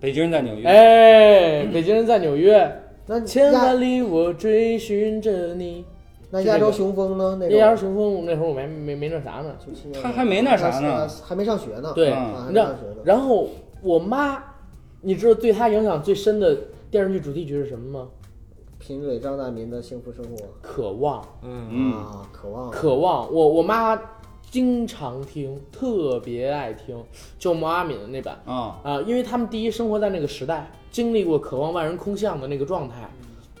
北京人在纽约，哎，北京人在纽约，那千万里我追寻着你。那亚洲雄风呢？那亚洲雄风那会儿我没没没那啥呢，他还没那啥呢，还没上学呢。对，嗯啊还你知道没上学呢。，然后我妈，你知道对她影响最深的电视剧主题曲是什么吗？贫嘴张大民的幸福生活渴望，嗯，嗯，啊，渴望，渴望。我我妈经常听，特别爱听，就毛阿敏的那版啊，啊，因为他们第一生活在那个时代，经历过渴望万人空巷的那个状态，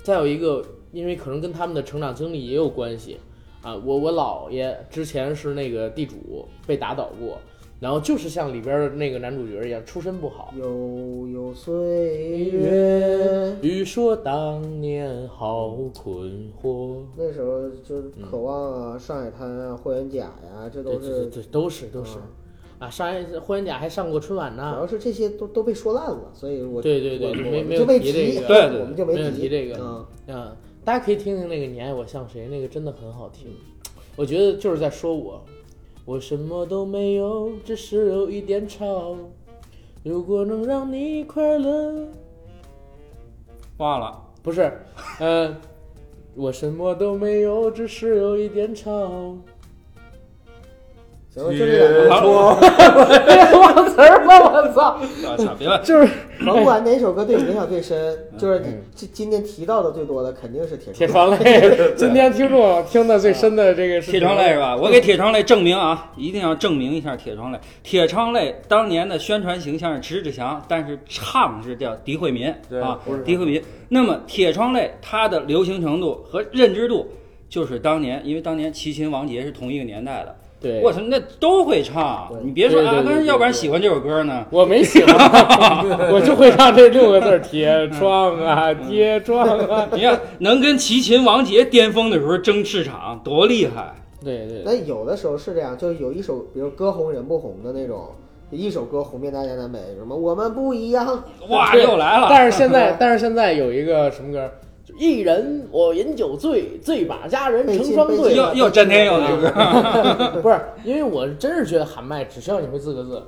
再有一个，因为可能跟他们的成长经历也有关系啊。我我姥爷之前是那个地主，被打倒过。然后就是像里边的那个男主角一样，出身不好，悠悠岁月。欲说当年好困惑。那时候就是渴望啊，上海滩啊，霍元甲呀，这都是对对，都是都是嗯啊！上海霍元甲还上过春晚呢主要。是这些都都被说烂了，所以我对对对我我没没提这个对对我们就没有提提这个嗯，嗯，大家可以听听那个《你爱我像谁》，那个真的很好听。我觉得就是在说我，我什么都没有，只是有一点吵。如果能让你快乐，忘了，不是，呃，我什么都没有，只是有一点吵。行了，就这两个 词儿了，我操！我操，别问，就是甭管哪首歌对你影响最深，就是今今天提到的最多的肯定是铁铁床床泪，今天听众听的最深的这个是铁窗泪是吧？我给铁窗泪证明啊，一定要证明一下铁窗泪。铁窗泪当年的宣传形象是迟志强，但是唱是叫狄惠民对啊不是，狄惠民。那么铁窗泪它的流行程度和认知度，就是当年，因为当年齐秦、王杰是同一个年代的。对，我操，那都会唱。你别说啊，对对对对那要不然喜欢这首歌呢？我没喜欢，我就会唱这六个字儿：铁窗啊，铁窗啊。你看，能跟齐秦、王杰巅峰的时候争市场，多厉害！对对那有的时候是这样，就是有一首，比如歌红人不红的那种，一首歌红遍大江南北，什么我们不一样，哇，又来了。但是现在，但是现在有一个什么歌？就一人我饮酒醉，醉把佳人成双对。又又詹天佑这个，不是，因为我真是觉得喊麦只需要你会四个字。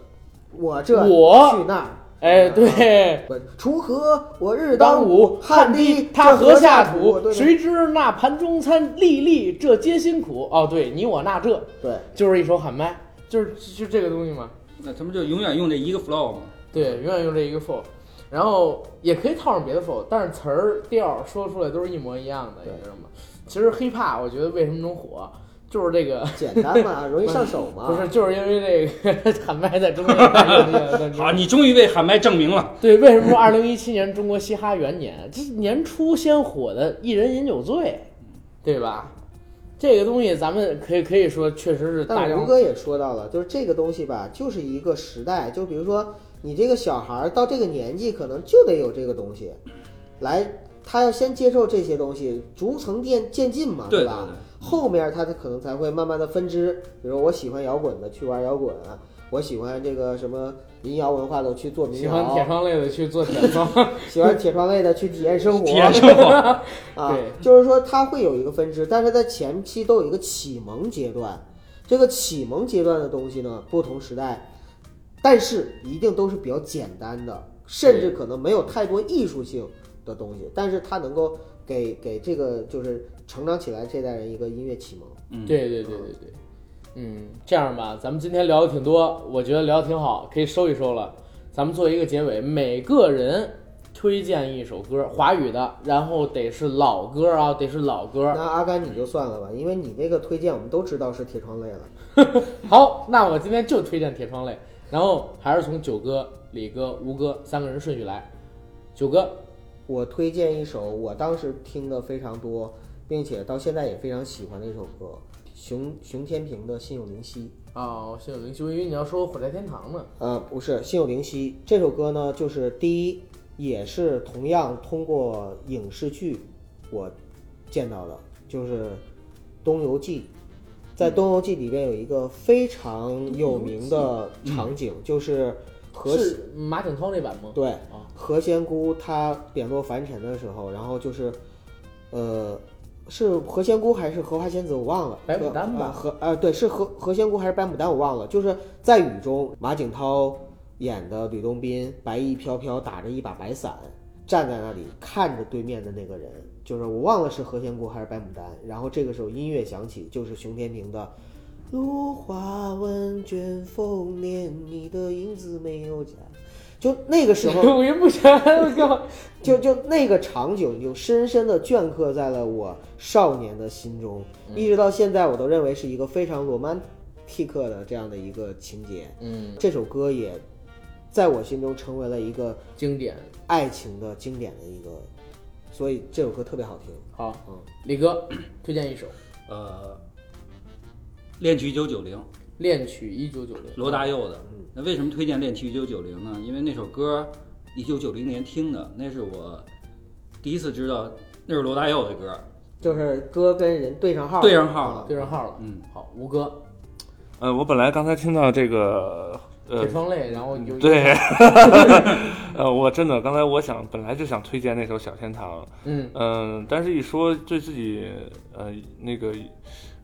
我这我去那儿。哎，对，锄禾我日当午，汗滴他禾下土。谁知那盘中餐，粒粒这皆辛苦。哦，对你我那这，对，就是一首喊麦，就是就这个东西嘛。那他们就永远用这一个 flow 嘛。对，永远用这一个 flow，然后也可以套上别的 flow，但是词儿调儿说出来都是一模一样的，你知道吗？其实 hiphop 我觉得为什么能火，就是这个。简单嘛，容易上 手嘛。不是，就是因为这个 喊麦在中国。好，你终于为喊麦证明了。对，为什么说二零一七年中国嘻哈元年？这年初先火的《一人饮酒醉》，对吧？这个东西咱们可以可以说确实是大量但哥也说到了，就是这个东西吧，就是一个时代，就比如说你这个小孩儿到这个年纪，可能就得有这个东西，来，他要先接受这些东西，逐层渐渐进嘛，对对吧？对后面他可能才会慢慢的分支，比如我喜欢摇滚的去玩摇滚，我喜欢这个什么民谣文化的去做民谣喜，欢铁窗类的去做铁窗，喜欢铁窗类的去体验生活，体验生活啊，就是说他会有一个分支，但是在前期都有一个启蒙阶段。这个启蒙阶段的东西呢，不同时代，但是一定都是比较简单的，甚至可能没有太多艺术性的东西，但是它能够给给这个就是成长起来这代人一个音乐启蒙。嗯，对对对对对，嗯，这样吧，咱们今天聊的挺多，我觉得聊的挺好，可以收一收了。咱们做一个结尾，每个人推荐一首歌，华语的，然后得是老歌啊，得是老歌。那阿甘你就算了吧，因为你那个推荐我们都知道是铁窗泪了。好，那我今天就推荐铁窗泪，然后还是从九哥、李哥、吴哥三个人顺序来。九哥，我推荐一首我当时听的非常多，并且到现在也非常喜欢的一首歌，熊熊天平的《心有灵犀》。哦，心有灵犀，我以为你要说火柴天堂呢。呃，不是《心有灵犀》这首歌呢，就是第一，也是同样通过影视剧我见到的，就是《东游记》。在《东游记》里边有一个非常有名的场景，就是何是马景涛那版吗？对啊，何仙姑她贬落凡尘的时候，然后就是，呃，是何仙姑还是荷花仙子，我忘了。白牡丹吧和呃对，是何何仙姑还是白牡丹，我忘了。就是在雨中，马景涛演的吕洞宾，白衣飘飘，打着一把白伞，站在那里看着对面的那个人，就是我忘了是何仙姑还是白牡丹。然后这个时候音乐响起，就是熊天平的。落花问卷风帘，你的影子没有家。就那个时候，我也不想，我靠，就就那个场景，就深深的镌刻在了我少年的心中，一直到现在，我都认为是一个非常罗曼蒂克的这样的一个情节。嗯，这首歌也在我心中成为了一个经典。爱情的经典的一个，所以这首歌特别好听。好，嗯，李哥推荐一首《呃，恋曲一九九零，恋曲一九九零》，罗大佑的。嗯那为什么推荐《恋曲一九九零》呢？因为那首歌一九九零年听的，那是我第一次知道那是罗大佑的歌。就是歌跟人对上号了，对上号了对上号了。嗯，好，吴哥呃，我本来刚才听到这个，呃铁，窗泪，然后有对，呃，我真的刚才我想本来就想推荐那首《小天堂》，嗯嗯，但是一说对自己呃那个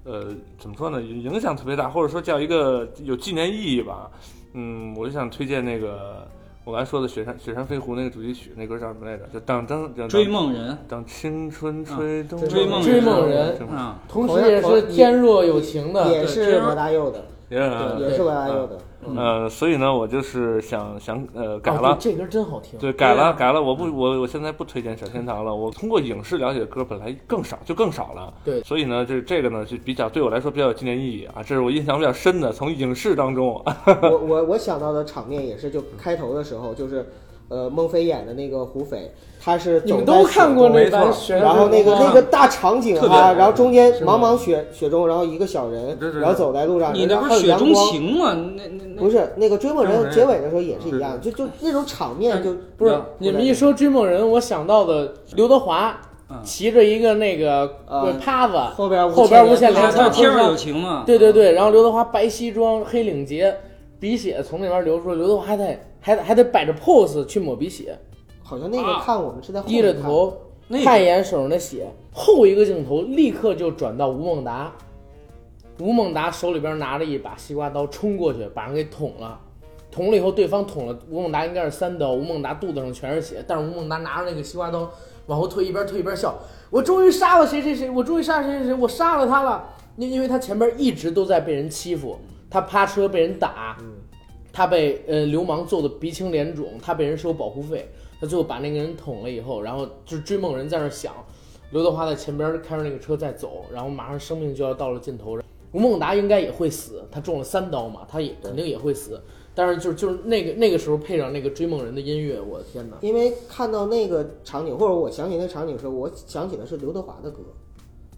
呃怎么说呢，影响特别大，或者说叫一个有纪念意义吧，嗯，我就想推荐那个我刚才说的《雪山雪山飞狐》那个主题曲，那歌叫什么来着？就当当当追梦人当青春吹动、追梦追梦人啊，同时也是天若有情的，也是罗大佑的，也是也是罗大佑的。呃，所以呢，我就是想想呃改哦了。对这歌真好听。对，改了，改了，我不，我我现在不推荐小天堂了。我通过影视了解的歌本来更少，就更少了。对所以呢，这这个呢就比较对我来说比较有纪念意义啊，这是我印象比较深的，从影视当中。我我我想到的场面也是，就开头的时候，就是呃孟非演的那个胡斐，他是你们走都看过那版《雪中雪山然后那个那个大场景特别啊，然后中间茫茫雪雪中，然后一个小人对对，对然后走在路上，你那不是雪中还有阳光。情吗？那那那不是那个追梦人人结尾的时候也是一样，就就那种场面就不是嗯你们一说追梦人，我想到的刘德华嗯骑着一个那个呃趴子，后边后边无限连天上有情嘛？对对对，然后刘德华白西装黑领结，鼻血从那边流出来，刘德华还得还得还得摆着 pose 去抹鼻血，好像那个看我们是在后低着看头那个看一眼手上的血，后一个镜头立刻就转到吴孟达，吴孟达手里边拿着一把西瓜刀冲过去，把人给捅了。捅了以后，对方捅了吴孟达应该是三刀，吴孟达肚子上全是血，但是吴孟达拿着那个西瓜刀往后退，一边退一边笑：“我终于杀了谁谁谁，我终于杀了谁谁谁，我杀了他了。”因因为他前边一直都在被人欺负，他趴车被人打，他被呃流氓揍得鼻青脸肿，他被人收保护费，他最后把那个人捅了以后，然后就是追梦人在那想，刘德华在前边开着那个车在走，然后马上生命就要到了尽头，吴孟达应该也会死，他中了三刀嘛，他也肯定也会死，但是就是就是那个那个时候配上那个追梦人的音乐，我的天哪！因为看到那个场景，或者我想起那场景的时候，我想起的是刘德华的歌，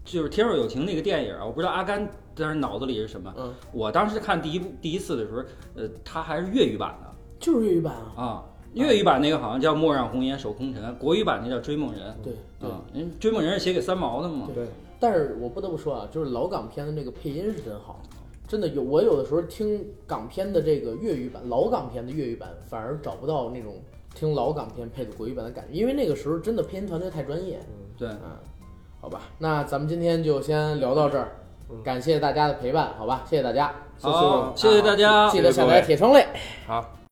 就是《天若有情》那个电影啊，我不知道阿甘当时脑子里是什么。嗯，我当时看第一部第一次的时候，呃，它还是粤语版的就是粤语版啊。啊。粤语版那个好像叫《莫让红颜守空尘》，国语版那叫《追梦人》。对对，啊，人《追梦人》是写给三毛的嘛？对，但是我不得不说啊，就是老港片的那个配音是真好，真的有我有的时候听港片的这个粤语版，老港片的粤语版，反而找不到那种听老港片配的国语版的感觉，因为那个时候真的配音团队太专业。对，嗯，好吧，那咱们今天就先聊到这儿，感谢大家的陪伴，好吧，谢谢大家，谢，谢谢大家。记得下载铁窗泪。好。